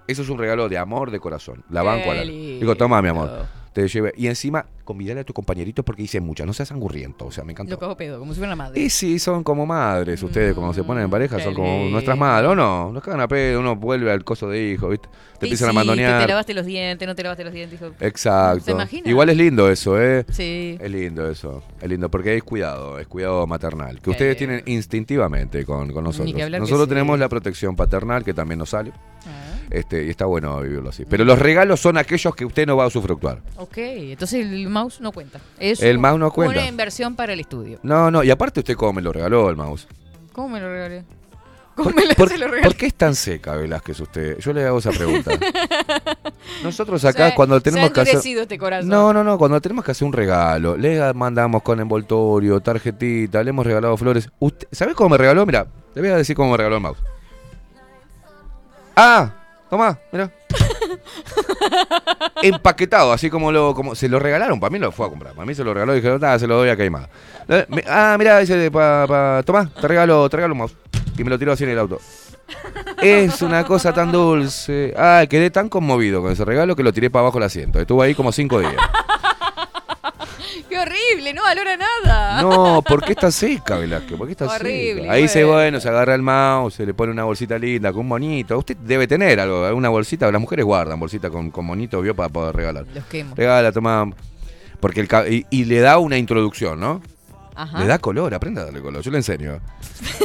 Eso es un regalo de amor de corazón. La banco Alana. Digo, toma, mi amor. Te lleve. Y encima, convidale a tu compañerito porque dice muchas. No seas angurriento. O sea, me encantó. Lo cago pedo, como si fuera una madre. Y sí, son como madres. Ustedes, cuando se ponen en pareja, Mm, qué son como nuestras madres. ¿O no? Nos cagan a pedo. Uno vuelve al coso de hijo, ¿viste? Te empiezan a sí, mandonear. que te lavaste los dientes, no te lavaste los dientes. hijo. Exacto. ¿Se imagina? Igual es lindo eso, ¿eh? Sí. Es lindo eso. Es lindo porque es cuidado, es cuidado maternal. Que ustedes tienen instintivamente con, con nosotros. que hablar que Nosotros sí. tenemos la protección paternal que también nos sale. Ah. Este, y está bueno vivirlo así. Pero los regalos son aquellos que usted no va a usufructuar. Ok, entonces el mouse no cuenta. Es El mouse no cuenta. Una inversión para el estudio. No, no, y aparte usted cómo me lo regaló el mouse. ¿Cómo me lo regalé? ¿Cómo ¿Por, me lo, por- se lo regalé? por qué es tan seca, Velázquez, usted? Yo le hago esa pregunta. Nosotros acá, cuando tenemos que hacer. este corazón. No, no, no, cuando tenemos que hacer un regalo, le mandamos con envoltorio, tarjetita, le hemos regalado flores. Usted, ¿Sabes cómo me regaló? Mira, le voy a decir cómo me regaló el mouse. Ah, toma, mira. Empaquetado, así como lo como se lo regalaron, para mí lo fue a comprar. Para mí se lo regaló y dije, "Ah, se lo doy a Caimada. Ah, mira, dice, pa, pa, toma, te regalo, te regalo un mouse. Y me lo tiró así en el auto. Es una cosa tan dulce. Ah, quedé tan conmovido con ese regalo que lo tiré para abajo el asiento. Estuvo ahí como cinco días. Qué ¡Qué horrible! No valora nada. No, ¿por qué está seca, Velázquez? ¿Por qué está Horrible, seca? Ahí bueno. bueno, se agarra el mouse, se le pone una bolsita linda con un monito. Usted debe tener algo, alguna bolsita. Las mujeres guardan bolsita con, con monito, vio, para poder regalar. Los quemo. Regala, toma. Porque el y, y le da una introducción, ¿no? Ajá. Le da color, aprenda a darle color, yo le enseño.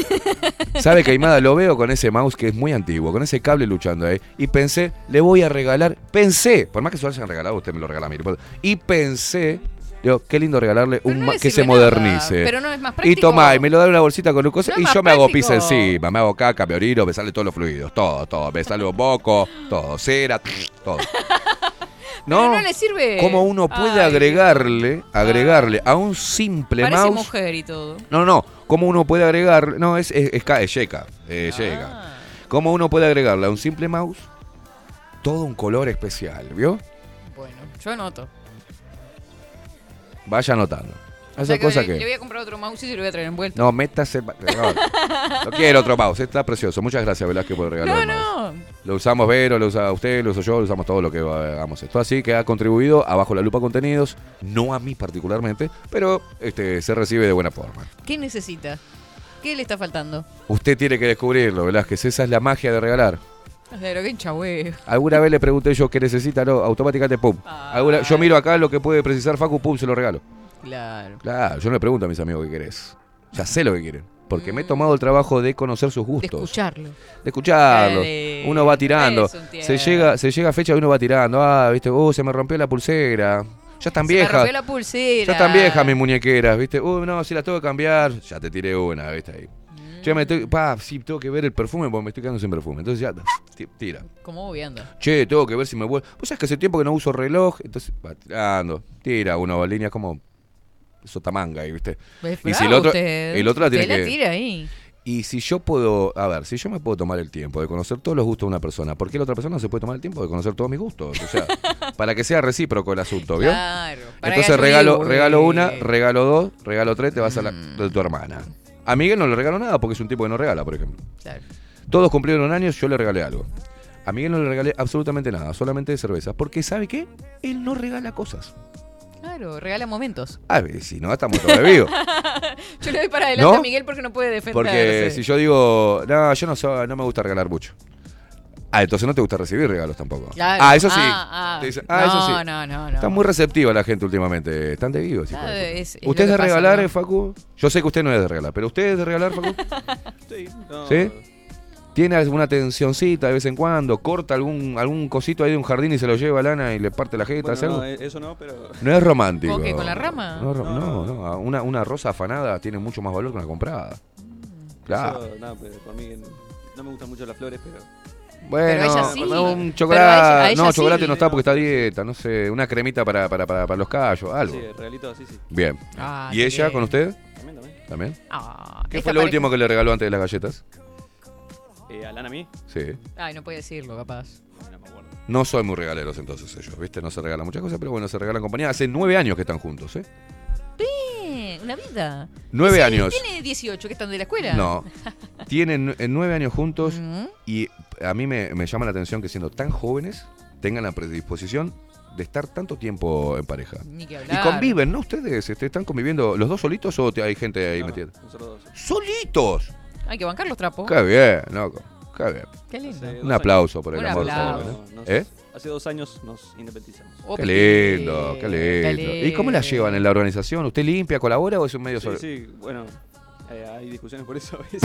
¿Sabe, Caimada? Lo veo con ese mouse que es muy antiguo, con ese cable luchando ahí. Y pensé, le voy a regalar. Pensé, por más que se lo hayan regalado, usted me lo regala a mí. Y pensé, digo, qué lindo regalarle un no que se nada, modernice. pero no es más Y práctico. toma, y me lo da en una bolsita con un cosa. No es y yo me hago pis encima, me hago caca, me orino, me sale todos los fluidos. Todo, todo. Me sale un moco, todo. Cera, todo. Pero no le sirve. ¿Cómo uno puede Ay, agregarle, agregarle a un simple Parece mouse? mujer y todo. No, no, ¿cómo uno puede agregar? No, es, es, es, es yeca, Ah. es yeca. ¿Cómo uno puede agregarle a un simple mouse todo un color especial, ¿vio? Bueno, yo anoto. Vaya anotando. O Esa sea cosa le, que... le voy a comprar otro mouse y se lo voy a traer envuelto. No, métase... No, no quiero otro mouse, está precioso. Muchas gracias, Velázquez, por regalo No, no. Lo usamos Vero, lo usa usted, lo uso yo, lo usamos todo lo que hagamos esto. Así que ha contribuido a Bajo la Lupa Contenidos, no a mí particularmente, pero este se recibe de buena forma. ¿Qué necesita? ¿Qué le está faltando? Usted tiene que descubrirlo, Velázquez, esa es la magia de regalar. Pero qué hinchahue. Alguna vez le pregunté yo qué necesita, no, automáticamente pum. Alguna- yo miro acá lo que puede precisar Facu, pum, se lo regalo. Claro. Claro, yo no le pregunto a mis amigos qué querés. Ya sé lo que quieren. Porque me he tomado el trabajo de conocer sus De gustos. escucharlo. De escucharlo. Dale, Uno va tirando. es un Se llega, se llega a fecha y uno va tirando. Ah, viste, uh, se me rompió la pulsera. Ya están Se me viejas. rompió la pulsera. Ya están viejas mis muñequeras, ¿viste? Uy, no, si las tengo que cambiar. Ya te tiré una, ¿viste? Ahí. Che, me estoy. Pa, sí, tengo que ver el perfume porque me estoy quedando sin perfume. Entonces ya, ti- tira. ¿Cómo voy ando? Che, tengo que ver si me vuelvo. Vos sabés que hace tiempo que no uso reloj. Entonces va tirando. Tira uno, líneas como. Sotamanga ahí, ¿viste? Es Y si el otro, usted. el otro la tiene que. la tira ahí. Y si yo puedo, a ver, si yo me puedo tomar el tiempo de conocer todos los gustos de una persona, ¿por qué la otra persona no se puede tomar el tiempo de conocer todos mis gustos? O sea, para que sea recíproco el asunto, ¿vio? Claro, Entonces regalo, regalo una, regalo dos, regalo tres, te vas a la Mm. de tu hermana. A Miguel no le regalo nada porque es un tipo que no regala, por ejemplo. Claro. Todos cumplieron años, yo le regalé algo. A Miguel no le regalé absolutamente nada, solamente cerveza. Porque ¿sabe qué? Él no regala cosas. Claro, regala momentos. A ver, si no, estamos todos vivos. Yo le doy para adelante ¿No? a Miguel porque no puede defenderse. Porque si yo digo, no, yo no, so- no me gusta regalar mucho. Ah, entonces no te gusta recibir regalos tampoco. Claro. Ah, eso sí. Ah, ah. Te dicen, ah, no, eso sí. no, no, no. Está muy receptiva la gente últimamente. Están de vivos. Ah, de es- puta. es ¿Usted lo es de que pasa, regalar, ¿no? eh, Facu? Yo sé que usted no es de regalar, pero ¿usted es de regalar, Facu? Sí, no, ¿Sí? ¿Tiene alguna tensioncita de vez en cuando? ¿Corta algún algún cosito ahí de un jardín y se lo lleva a Lana y le parte la jeta? Bueno, ¿Hace no, eh, eso no, pero... No es romántico. ¿Con qué? ¿Con la rama? No, no, no, Una, una rosa afanada tiene mucho más valor que una comprada. Claro. Eso, nada, pero por mí no me gustan mucho las flores, pero... Bueno, Pero ella sí. un Pero a ella- chocolate. a ella no, sí. chocolate no está porque está a dieta. No sé, una cremita para, para, para, para los callos, algo. Sí, regalito así, sí. Bien. Ah, ¿Y ella bien. con usted? También, también. ¿También? Ah, ¿Qué fue lo pareja- último que le regaló antes de las galletas? Eh, ¿Alana a mí? Sí. Ay, no puede decirlo, capaz. No me acuerdo. No soy muy regaleros entonces ellos, ¿viste? No se regalan muchas cosas, pero bueno, se regalan compañía. Hace nueve años que están juntos, ¿eh? Bien, una vida. Nueve Sí, años. ¿Tiene 18 que están de la escuela? No. Tienen nueve años juntos y a mí me, me llama la atención que siendo tan jóvenes tengan la predisposición de estar tanto tiempo en pareja. Ni que Y hablar. conviven, ¿no? Ustedes este, están conviviendo los dos solitos o te- hay gente ahí No, metida. nosotros dos. ¡Solitos! Hay que bancar los trapos. Qué bien, loco. Qué bien. Qué lindo. Un aplauso por el Un amor. aplauso. joven, años, ¿eh? ¿Eh? Hace dos años nos independizamos. Oh, Qué qué lindo, qué lindo, lindo. ¿Y cómo la llevan en la organización? ¿Usted limpia, colabora o es un medio Sí, sobre? sí, bueno, eh, hay discusiones por eso a veces,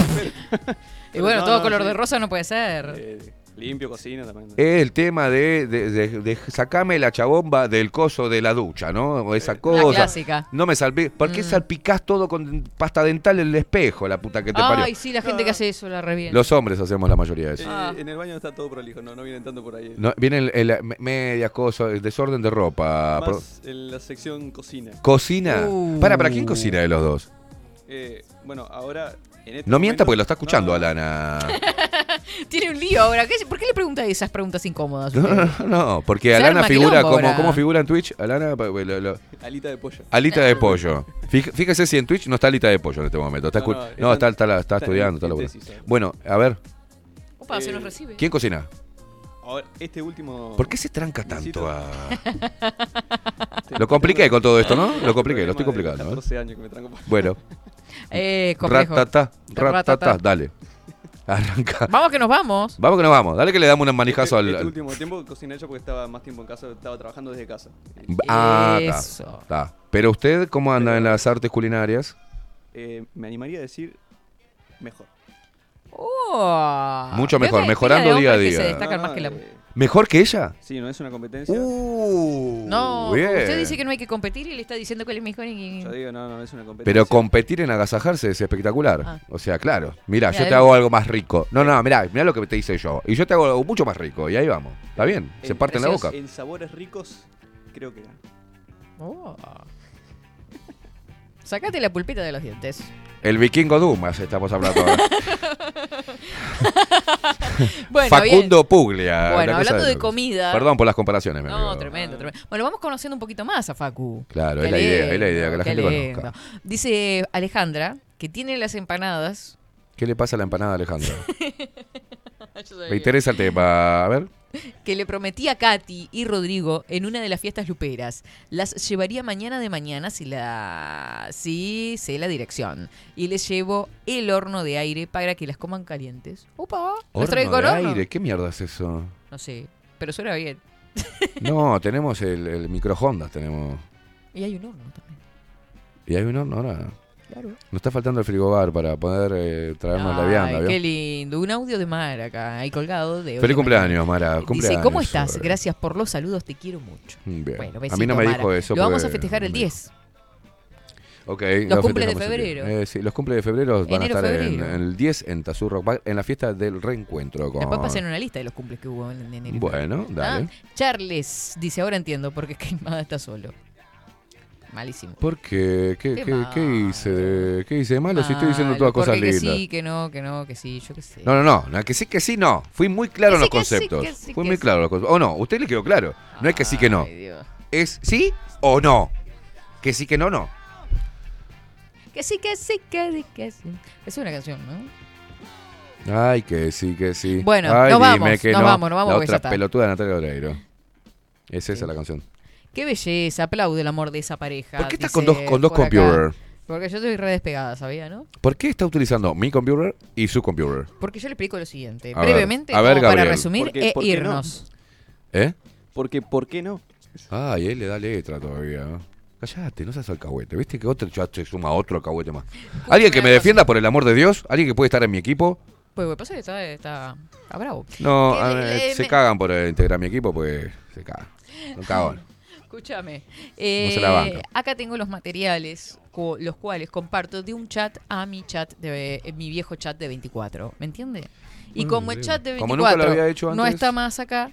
pero... Y bueno, No, todo no, color sí. de rosa no puede ser. Eh, limpio, cocina también. Es el tema de, de, de- de sacame la chabomba del coso de la ducha, ¿no? O esa cosa. clásica. No me salpiques. ¿Por qué Mm. salpicás todo con pasta dental en el espejo, la puta que te parió? Ay, sí, la gente que hace eso la revienta. Los hombres hacemos la mayoría de Eh, eso. Ah. En el baño está todo prolijo, no, no vienen tanto por ahí. No, vienen el- el- me- medias cosas, el desorden de ropa. Más en la sección cocina. Cocina. Uh. Para, ¿para quién cocina de los dos? Eh, bueno, ahora... Este No mienta momento- porque lo está escuchando No, Alana. Tiene un lío ahora. ¿Qué- ¿Por qué le pregunta esas preguntas incómodas? No, no, no, porque Se Alana figura como. ¿cómo figura en Twitch? Alana, lo- lo- Alita de pollo. alita de pollo. Fíjese si en Twitch no está alita de pollo en este momento. Está, No, escu- no, no, está- está, está, está está estudiando, está tesis. Bueno, a ver, Opa, se Eh, nos recibe. ¿quién cocina? Ahora, este último. ¿Por qué se tranca tanto a.? Lo compliqué con todo esto, ¿no? Lo compliqué, lo estoy complicando. ¿eh? 14 años que me tranco por- Bueno. Eh, complejo. Ratata, ratata, Ratata. dale. Arranca. Vamos que nos vamos. Vamos que nos vamos. Dale que le damos un manijazo Este, al. este al- último tiempo cociné yo porque estaba más tiempo en casa, estaba trabajando desde casa. Ah, está, Eso. está. Pero usted, ¿cómo anda en las artes culinarias? Eh, me animaría a decir mejor. Oh. Mucho mejor, mejorando día a día. se destacan No, más no, que la... eh, ¿Mejor que ella? Sí, no es una competencia. Uh, No, bien. usted dice que no hay que competir y le está diciendo que él es mejor y... Yo digo, no, no, es una competencia. Pero competir en agasajarse es espectacular. Ah. O sea, claro. Mira, yo te hago algo más rico. No, no, mira, mira lo que te hice yo. Y yo te hago algo mucho más rico. Y ahí vamos. ¿Está bien? Se En parte en la boca. En sabores ricos, creo que. Oh. Sacate la pulpita de los dientes. El vikingo Dumas estamos hablando ahora. Bueno, Facundo bien. Puglia. Bueno, hablando de comida- Perdón por las comparaciones, No, amigo. tremendo, tremendo. Bueno, vamos conociendo un poquito más a Facu. Claro, es la idea, es la idea, que la gente lindo. conozca. Dice Alejandra que tiene las empanadas. ¿Qué le pasa a la empanada, sabía. Me interesa el tema. A ver. Que le prometí a Katy y Rodrigo en una de las fiestas luperas. Las llevaría mañana de mañana si la si sé la dirección. Y les llevo el horno de aire para que las coman calientes. Opa, ¿las Horno de horno? aire. ¿Qué mierda es eso? No sé, pero suena bien. No, tenemos el, el microondas, tenemos. Y hay un horno también. Y hay un horno ahora. Claro. Nos está faltando el frigobar para poder eh, traernos la vianda. Qué lindo. Un audio de Mar acá, ahí colgado. De Feliz cumpleaños. Mara. Dice, Cumpleaños. ¿cómo estás? sobre. Gracias por los saludos, te quiero mucho. Bien. Bueno, a mí no me Mara. dijo eso. Lo vamos a festejar el 10. Ok. Los lo cumples de febrero. 10. Eh, sí, los cumples de febrero van a estar en, febrero. en el 10 en Tazur Rock Bar, en la fiesta del reencuentro. Con... Después pasen una lista de los cumples que hubo en enero. Bueno, dale. Ah, Charles dice, ahora entiendo por qué Queimada está solo. Malísimo. ¿Por qué? ¿Qué, Qué qué, qué hice de, ¿Qué hice de malo? Si estoy diciendo todas cosas lindas. Que sí, que no, que no, que sí, yo qué sé. No, no, no, no, que sí, que sí, no. Fui muy claro en Que los sí, que sí, conceptos. que Fui muy sí. claro en los conceptos. O no, usted le quedó claro. No es que sí, que no. Ay, Dios. Es sí o no. Que sí, que no, no. Que sí, que sí, que sí, que sí. Es una canción, ¿no? Ay, que sí, que sí. Bueno, Ay, nos dime vamos, que nos no. vamos, nos vamos, La porque ya otra está. pelotuda de Natalia Oreiro. Es esa la canción. Qué belleza, aplaude el amor de esa pareja. ¿Por qué estás dice con dos, con dos por acá. computers? Porque yo estoy re despegada, ¿sabía, no? ¿Por qué está utilizando mi computer y su computer? Porque yo le explico lo siguiente. A ver, brevemente, a ver, como para resumir Porque- e ¿por qué no? irnos. ¿Eh? Porque, ¿por qué no? Ay, él le da letra todavía. Callate, no seas alcahuete. ¿Viste que otro ya se suma otro alcahuete más? ¿Alguien que me defienda por el amor de Dios? ¿Alguien que puede estar en mi equipo? Pues lo que pasa es que está, está, bravo. No, a ver, se me- cagan por integrar mi equipo, pues se cagan. Un cagón. Escúchame. Eh, acá tengo los materiales, co- los cuales comparto de un chat a mi chat, de eh, mi viejo chat de 24. ¿Me entiende? Y Mm, como el chat de 24 Como nunca lo había hecho no está más acá,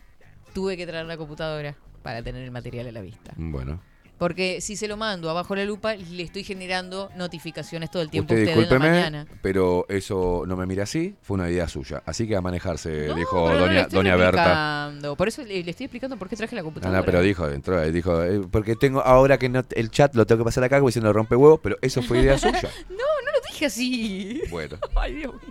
tuve que traer la computadora para tener el material a la vista. Bueno. Porque si se lo mando abajo la lupa, le estoy generando notificaciones todo el tiempo Usted usted en la discúlpeme, mañana. pero eso no me mira así, fue una idea suya. Así que a manejarse, No, dijo pero no le doña, estoy doña Berta. Por eso le, le estoy explicando por qué traje la No, computadora. no, pero dijo, entró, dijo, eh, porque tengo ahora que no, el chat lo tengo que pasar acá como diciendo rompe huevos, pero eso fue idea suya. No, no lo dije así. Bueno. Ay, Dios mío.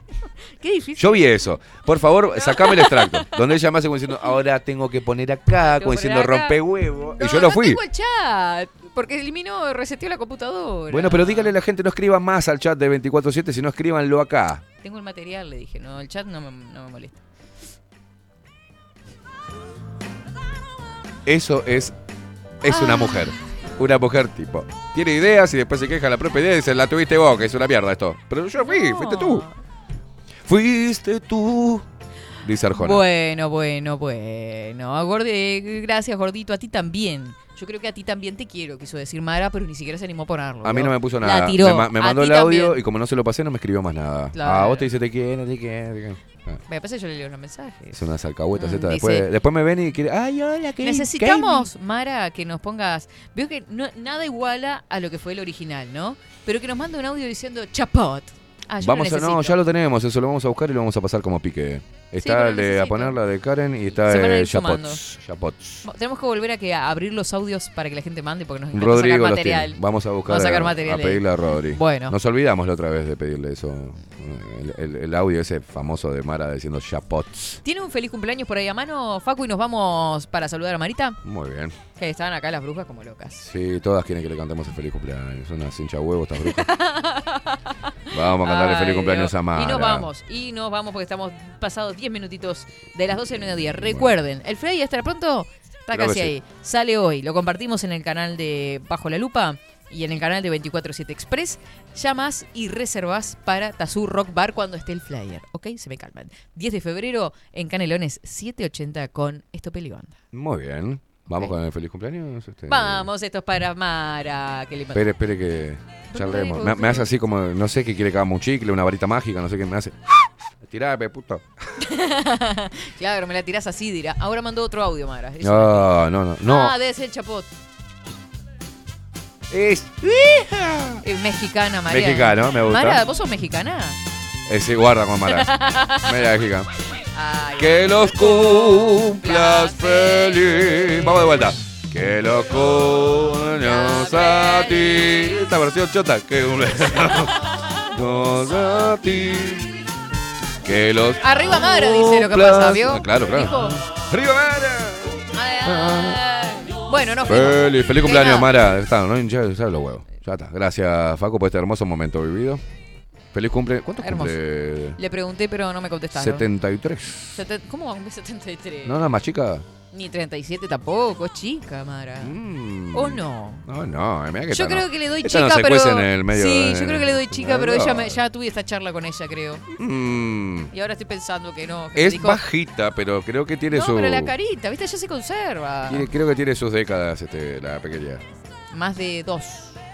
Qué difícil. Yo vi eso. Por favor, sacame el extracto. Donde ella me hace como diciendo, ahora tengo que poner acá, como diciendo rompe huevos. Y yo lo fui. tengo el chat. Porque eliminó, reseteó la computadora. Bueno, pero dígale a la gente, no escriban más al chat de 24-7, sino escríbanlo acá. Tengo el material, le dije. No, el chat no me, no me molesta. Eso es, es Ah. una mujer. Una mujer tipo. Tiene ideas y después se queja la propia idea y dice, la tuviste vos, que es una mierda esto. Pero yo fui, fuiste tú. Fuiste tú. Dice Arjona. Bueno, bueno, bueno. Gracias, gordito. A ti también. Yo creo que a ti también te quiero, quiso decir Mara, pero ni siquiera se animó a ponerlo. A mí no me puso La nada. tiró. Me, ma- me A mandó ti el audio también. y como no se lo pasé, no me escribió más nada. Claro. Ah, vos te dice te quiero, te quiero. te quiero. Ah, Me pasa yo le leo los mensajes. Es unas alcahuetas Mm, estas. dice- Después, después me ven y quiere. Ay, hola, ¿qué Necesitamos, Mara, que nos pongas. Veo que no- nada iguala a lo que fue el original, ¿no? Pero que nos mande un audio diciendo chapot. Ah, yo Vamos lo a, no, ya lo tenemos, eso lo vamos a buscar y lo vamos a pasar como pique. Está el de a poner la de Karen y está el. Chapots. Tenemos que volver a, que, a abrir los audios para que la gente mande porque nos encanta Rodrigo sacar material. Vamos a buscar Vamos a sacar material a pedirle a Rodri. Bueno. Nos olvidamos la otra vez de pedirle eso. El, el- el audio ese famoso de Mara diciendo Chapots. ¿Tiene un feliz cumpleaños por ahí a mano, Facu? Y nos vamos para saludar a Marita. Muy bien. Que estaban acá las brujas como locas. Sí, todas quieren que le cantemos el feliz cumpleaños. Son unas hincha huevos estas brujas. Vamos a cantarle Ay, feliz cumpleaños a Mara. Y nos vamos, y nos vamos porque estamos pasados 10 minutitos de las 12 del mediodía. Recuerden, el Frey estará pronto, está Creo casi sí. ahí. Sale hoy, lo compartimos en el canal de Bajo la Lupa y en el canal de 247 Express. Llamas y reservas para Tazú Rock Bar cuando esté el flyer. ¿Ok? Se me calman. 10 de febrero en Canelones 780 con Estopel y Banda. Muy bien. Vamos con el feliz cumpleaños. este. Vamos, esto es para Mara. Que le Espere, espere que charlemos. Me, me hace así como, no sé qué quiere que hagamos un chicle, una varita mágica, no sé qué me hace. Tirame, puto. claro, me la tirás así, dirá. Ahora mandó otro audio, Mara. No, no, no. no. Ah, debe ser el chapot. Es Es mexicana, María. Mexicano, me gusta. Mara, ¿vos sos mexicana? Ese guarda con Mara. Media mágica. Que los cumplas feliz. Vamos de vuelta. Que los cumplas a ti. Esta versión chota. Que cumplas a ti. Que los Arriba Mara, dice lo que pasa, ¿vio? Ah, Claro, claro. Arriba ay, ay. Bueno, fuimos. Feliz, feliz cumpleaños. Mara. Está, no ya los huevos. Ya está. Gracias, Facu, por este hermoso momento vivido. Feliz cumple. ¿Cuánto Hermoso. cumple? Le pregunté, pero no me contestaron. 73. Seten- ¿Cómo va a cumplir 73? No, no, más chica. Ni 37 tampoco, es chica, Mara. ¿O no? No, no, mira que Yo esta creo no. que le doy Esta chica, no se pero. cuece en el medio. sí, yo en- creo que le doy chica, pero ella me- ya tuve esta charla con ella, creo. Mm, Y ahora estoy pensando que no. que me es dijo, bajita, pero creo que tiene No, su. pero la carita, ¿viste? Ya se conserva. tiene- creo que tiene sus décadas este, la pequeña. Más de dos.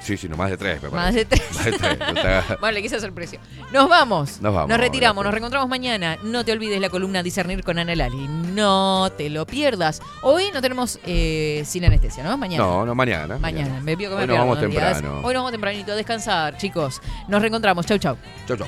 Sí, sí, no, más de tres, me Más parece. de tres. Más de tres. no Bueno, le quise hacer precio. Nos vamos. Nos vamos, Nos retiramos. gracias. Nos reencontramos mañana. No te olvides la columna Discernir con Ana Lali. No te lo pierdas. Hoy no tenemos eh, sin anestesia, ¿no? Mañana. No, no, mañana. Mañana. Me vio que me Hoy nos vamos días. temprano. Hoy nos vamos tempranito a descansar, chicos. Nos reencontramos. Chau, chau. Chau, chau.